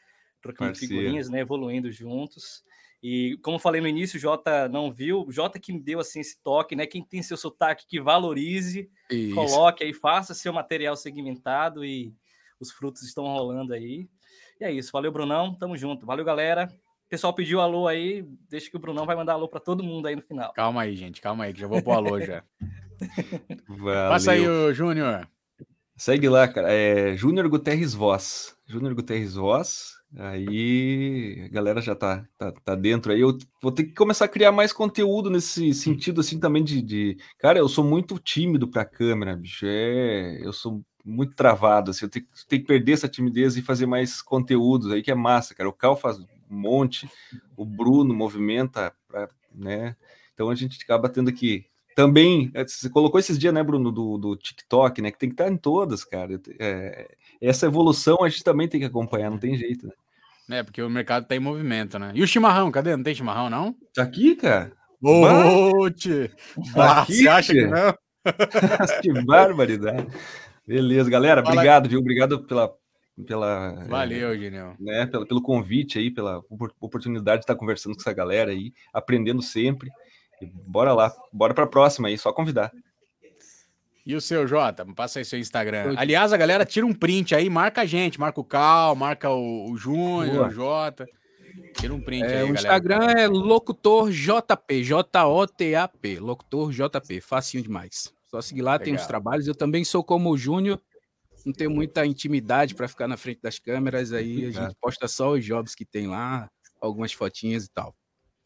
trocando Parceiro. figurinhas, né, evoluindo juntos. E como falei no início, o Jota não viu, o Jota que me deu assim esse toque, né? Quem tem seu sotaque que valorize, Isso. coloque aí, faça seu material segmentado e os frutos estão rolando aí. E é isso, valeu Brunão, tamo junto. Valeu galera. O pessoal pediu alô aí, deixa que o Brunão vai mandar alô para todo mundo aí no final. Calma aí, gente, calma aí, que já vou pro alô já. Valeu. Passa aí o Júnior. Segue lá, cara. É Júnior Guterres Voz. Júnior Guterres Voz. Aí a galera já tá, tá, tá, dentro aí. Eu vou ter que começar a criar mais conteúdo nesse sentido, assim, também de. de... Cara, eu sou muito tímido pra câmera, bicho. É, eu sou muito travado, assim. Eu tenho, tenho que perder essa timidez e fazer mais conteúdos aí, que é massa, cara. O Cal faz monte, o Bruno movimenta, pra, né? Então a gente acaba tendo que. Também, é, você colocou esses dias, né, Bruno, do, do TikTok, né? Que tem que estar em todas, cara. É, essa evolução a gente também tem que acompanhar, não tem jeito, né? É, porque o mercado tá em movimento, né? E o chimarrão, cadê? Não tem chimarrão, não? Tá aqui, cara. Ô, Você acha que não? que barbaridade. Beleza, galera. Fala- Obrigado, viu? Obrigado pela. Pela Valeu, Genial. né, pelo, pelo convite aí, pela opor- oportunidade de estar conversando com essa galera aí, aprendendo sempre. E bora lá, bora para a próxima aí, só convidar. E o seu, Jota? Passa aí seu Instagram. Aliás, a galera tira um print aí, marca a gente, marca o Cal, marca o, o Júnior, Boa. o Jota. Tira um print É, aí, o galera. Instagram é locutor JP, J-O-T-A-P, locutor JP, facinho demais. Só seguir lá, tem os Legal. trabalhos. Eu também sou como o Júnior, não tenho muita intimidade para ficar na frente das câmeras, aí a gente posta só os jobs que tem lá, algumas fotinhas e tal.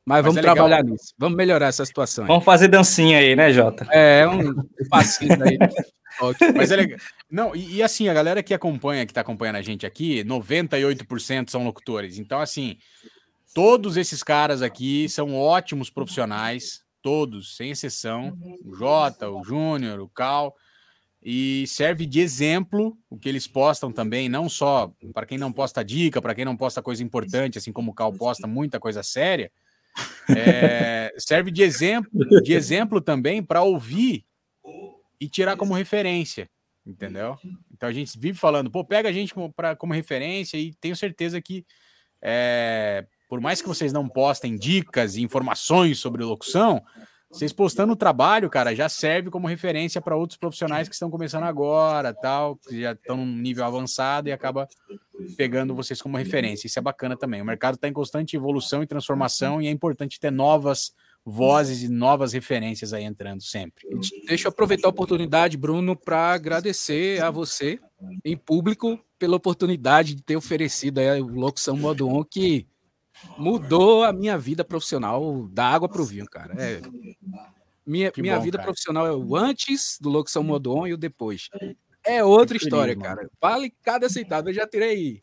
Mas, Mas vamos é legal. trabalhar nisso, vamos melhorar essa situação. aí. Vamos fazer dancinha aí, né, Jota? É, é um facinho aí. Ótimo. Mas é legal. Não, e, e assim, a galera que acompanha, que tá acompanhando a gente aqui, 98% são locutores. Então, assim, todos esses caras aqui são ótimos profissionais, todos, sem exceção. O Jota, o Júnior, o Cal. E serve de exemplo o que eles postam também, não só para quem não posta dica, para quem não posta coisa importante, assim como o Cal posta muita coisa séria. é, serve de exemplo, de exemplo também para ouvir e tirar como referência, entendeu? Então a gente vive falando, pô, pega a gente como, pra, como referência e tenho certeza que, é, por mais que vocês não postem dicas e informações sobre locução, vocês postando o trabalho, cara, já serve como referência para outros profissionais que estão começando agora, tal, que já estão num nível avançado e acaba pegando vocês como referência. Isso é bacana também. O mercado está em constante evolução e transformação e é importante ter novas vozes e novas referências aí entrando sempre. Deixa eu aproveitar a oportunidade, Bruno, para agradecer a você, em público, pela oportunidade de ter oferecido aí o Locução Modo On, que mudou a minha vida profissional da água para o vinho, cara. É, minha Que minha bom, vida cara. profissional é o antes do Locução Modo On e o depois. É outra Fico história, cara. Vale cada centavo. Eu já tirei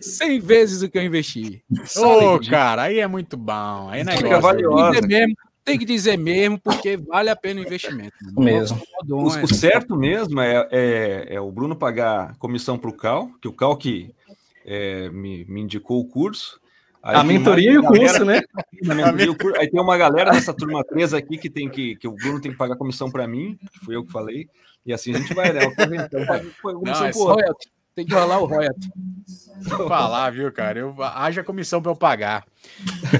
100 vezes o que eu investi. Ô, alegria. cara, aí é muito bom. Aí não é valiosa. Dizer mesmo, tem que dizer mesmo, porque vale a pena o investimento. Mesmo. Locução Modo O, é- o certo mesmo é, é, é o Bruno pagar comissão para o Cal, que o Cal que é, me, me indicou o curso. Aí A tem mentoria e uma o galera- curso, né? a mentoria e o curso. Aí tem uma galera dessa turma 3 aqui que tem que, que o Bruno tem que pagar comissão para mim, que fui eu que falei, e assim a gente vai, né? Então, comissão é pro. Tem que rolar o royalty. Vou falar, viu, cara? Eu, haja comissão para eu pagar.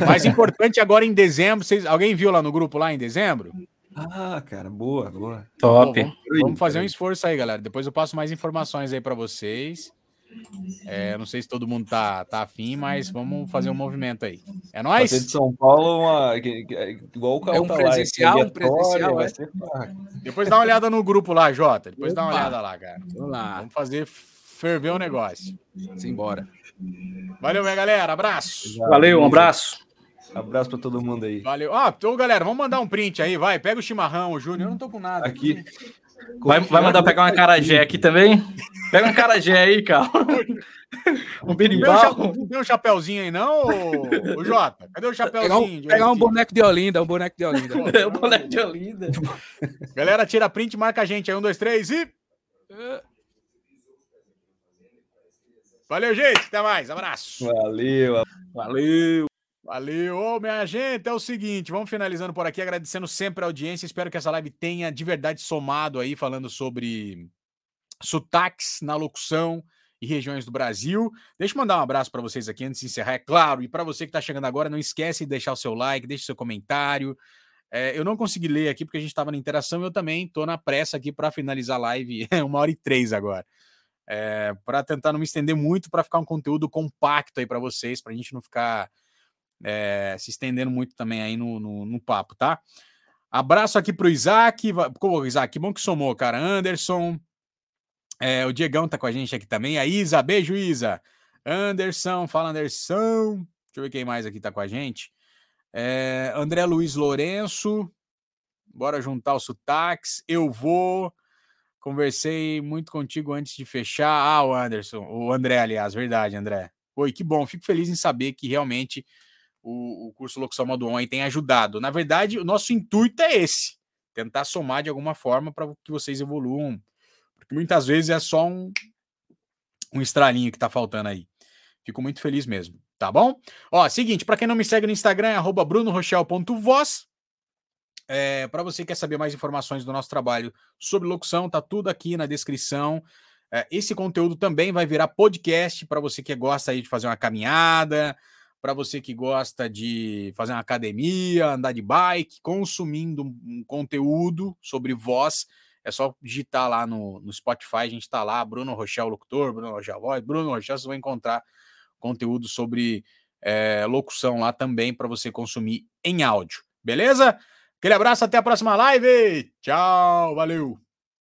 Mais importante agora em dezembro, vocês, alguém viu lá no grupo lá em dezembro? Ah, cara, boa, boa. Top. vamos, vamos fazer um esforço aí, galera. Depois eu passo mais informações aí para vocês. É, não sei se todo mundo tá, tá afim, mas vamos fazer um movimento aí. É Vai ser nóis? de São Paulo, uma, que- igual o Cal É um tá presencial, lá, um presencial, vai é? Depois dá uma olhada no grupo lá, Jota. Depois dá uma Opa. olhada lá, cara. Vamos lá, Vamos fazer ferver o negócio. simbora. Valeu, minha galera. Abraço. Valeu, um abraço. Abraço para todo mundo aí. Valeu. Ó, então, galera, vamos mandar um print aí, vai. Pega o chimarrão, o Júnior. Eu não tô com nada. Aqui. Vai, vai mandar pegar uma carajé aqui também? Pega uma carajé aí, cara. Um um berimbau. não tem um chapéuzinho aí, não, ô, ô Jota? Cadê o Pegar chapéuzinho? um, de pegar um boneco de Olinda, um boneco de Olinda. É o boneco de Olinda. Galera, tira print, marca a gente aí. Um, dois, três e. Valeu, gente. Até mais. Abraço. Valeu. Valeu. Valeu. Ô, minha gente, é o seguinte, vamos finalizando por aqui, agradecendo sempre a audiência. Espero que essa live tenha de verdade somado aí, falando sobre sotaques na locução e regiões do Brasil. Deixa eu mandar um abraço para vocês aqui antes de encerrar, é claro. E para você que está chegando agora, não esquece de deixar o seu like, deixe seu comentário. É, eu não consegui ler aqui porque a gente estava na interação. Eu também estou na pressa aqui para finalizar a live, é uma hora e três agora. É, para tentar não me estender muito, para ficar um conteúdo compacto aí para vocês, para a gente não ficar é, se estendendo muito também aí no, no, no papo, tá? Abraço aqui pro Isaac. Pô, Isaac, que bom que somou, cara. Anderson. é, o Diegão tá com a gente aqui também. A Isa, beijo, Isa. Anderson, fala, Anderson. Deixa eu ver quem mais aqui tá com a gente. É, André Luiz Lourenço. Bora juntar os sotaques. Eu vou. Conversei muito contigo antes de fechar. Ah, o Anderson. O André, aliás, verdade, André. Oi, que bom. Fico feliz em saber que realmente o, o curso Locução Modo aí tem ajudado. Na verdade, o nosso intuito é esse: tentar somar de alguma forma para que vocês evoluam. Porque muitas vezes é só um, um estralinho que tá faltando aí. Fico muito feliz mesmo, tá bom? Ó, seguinte, para quem não me segue no Instagram, é brunorochel.voz. É, para você que quer saber mais informações do nosso trabalho sobre locução, tá tudo aqui na descrição. É, esse conteúdo também vai virar podcast para você que gosta aí de fazer uma caminhada, para você que gosta de fazer uma academia, andar de bike, consumindo um conteúdo sobre voz. É só digitar lá no, no Spotify, a gente está lá, Bruno Rochel Locutor, Bruno Rochel Voz, Bruno Rochel, você vai encontrar conteúdo sobre é, locução lá também para você consumir em áudio. Beleza? Aquele abraço, até a próxima live. Tchau, valeu.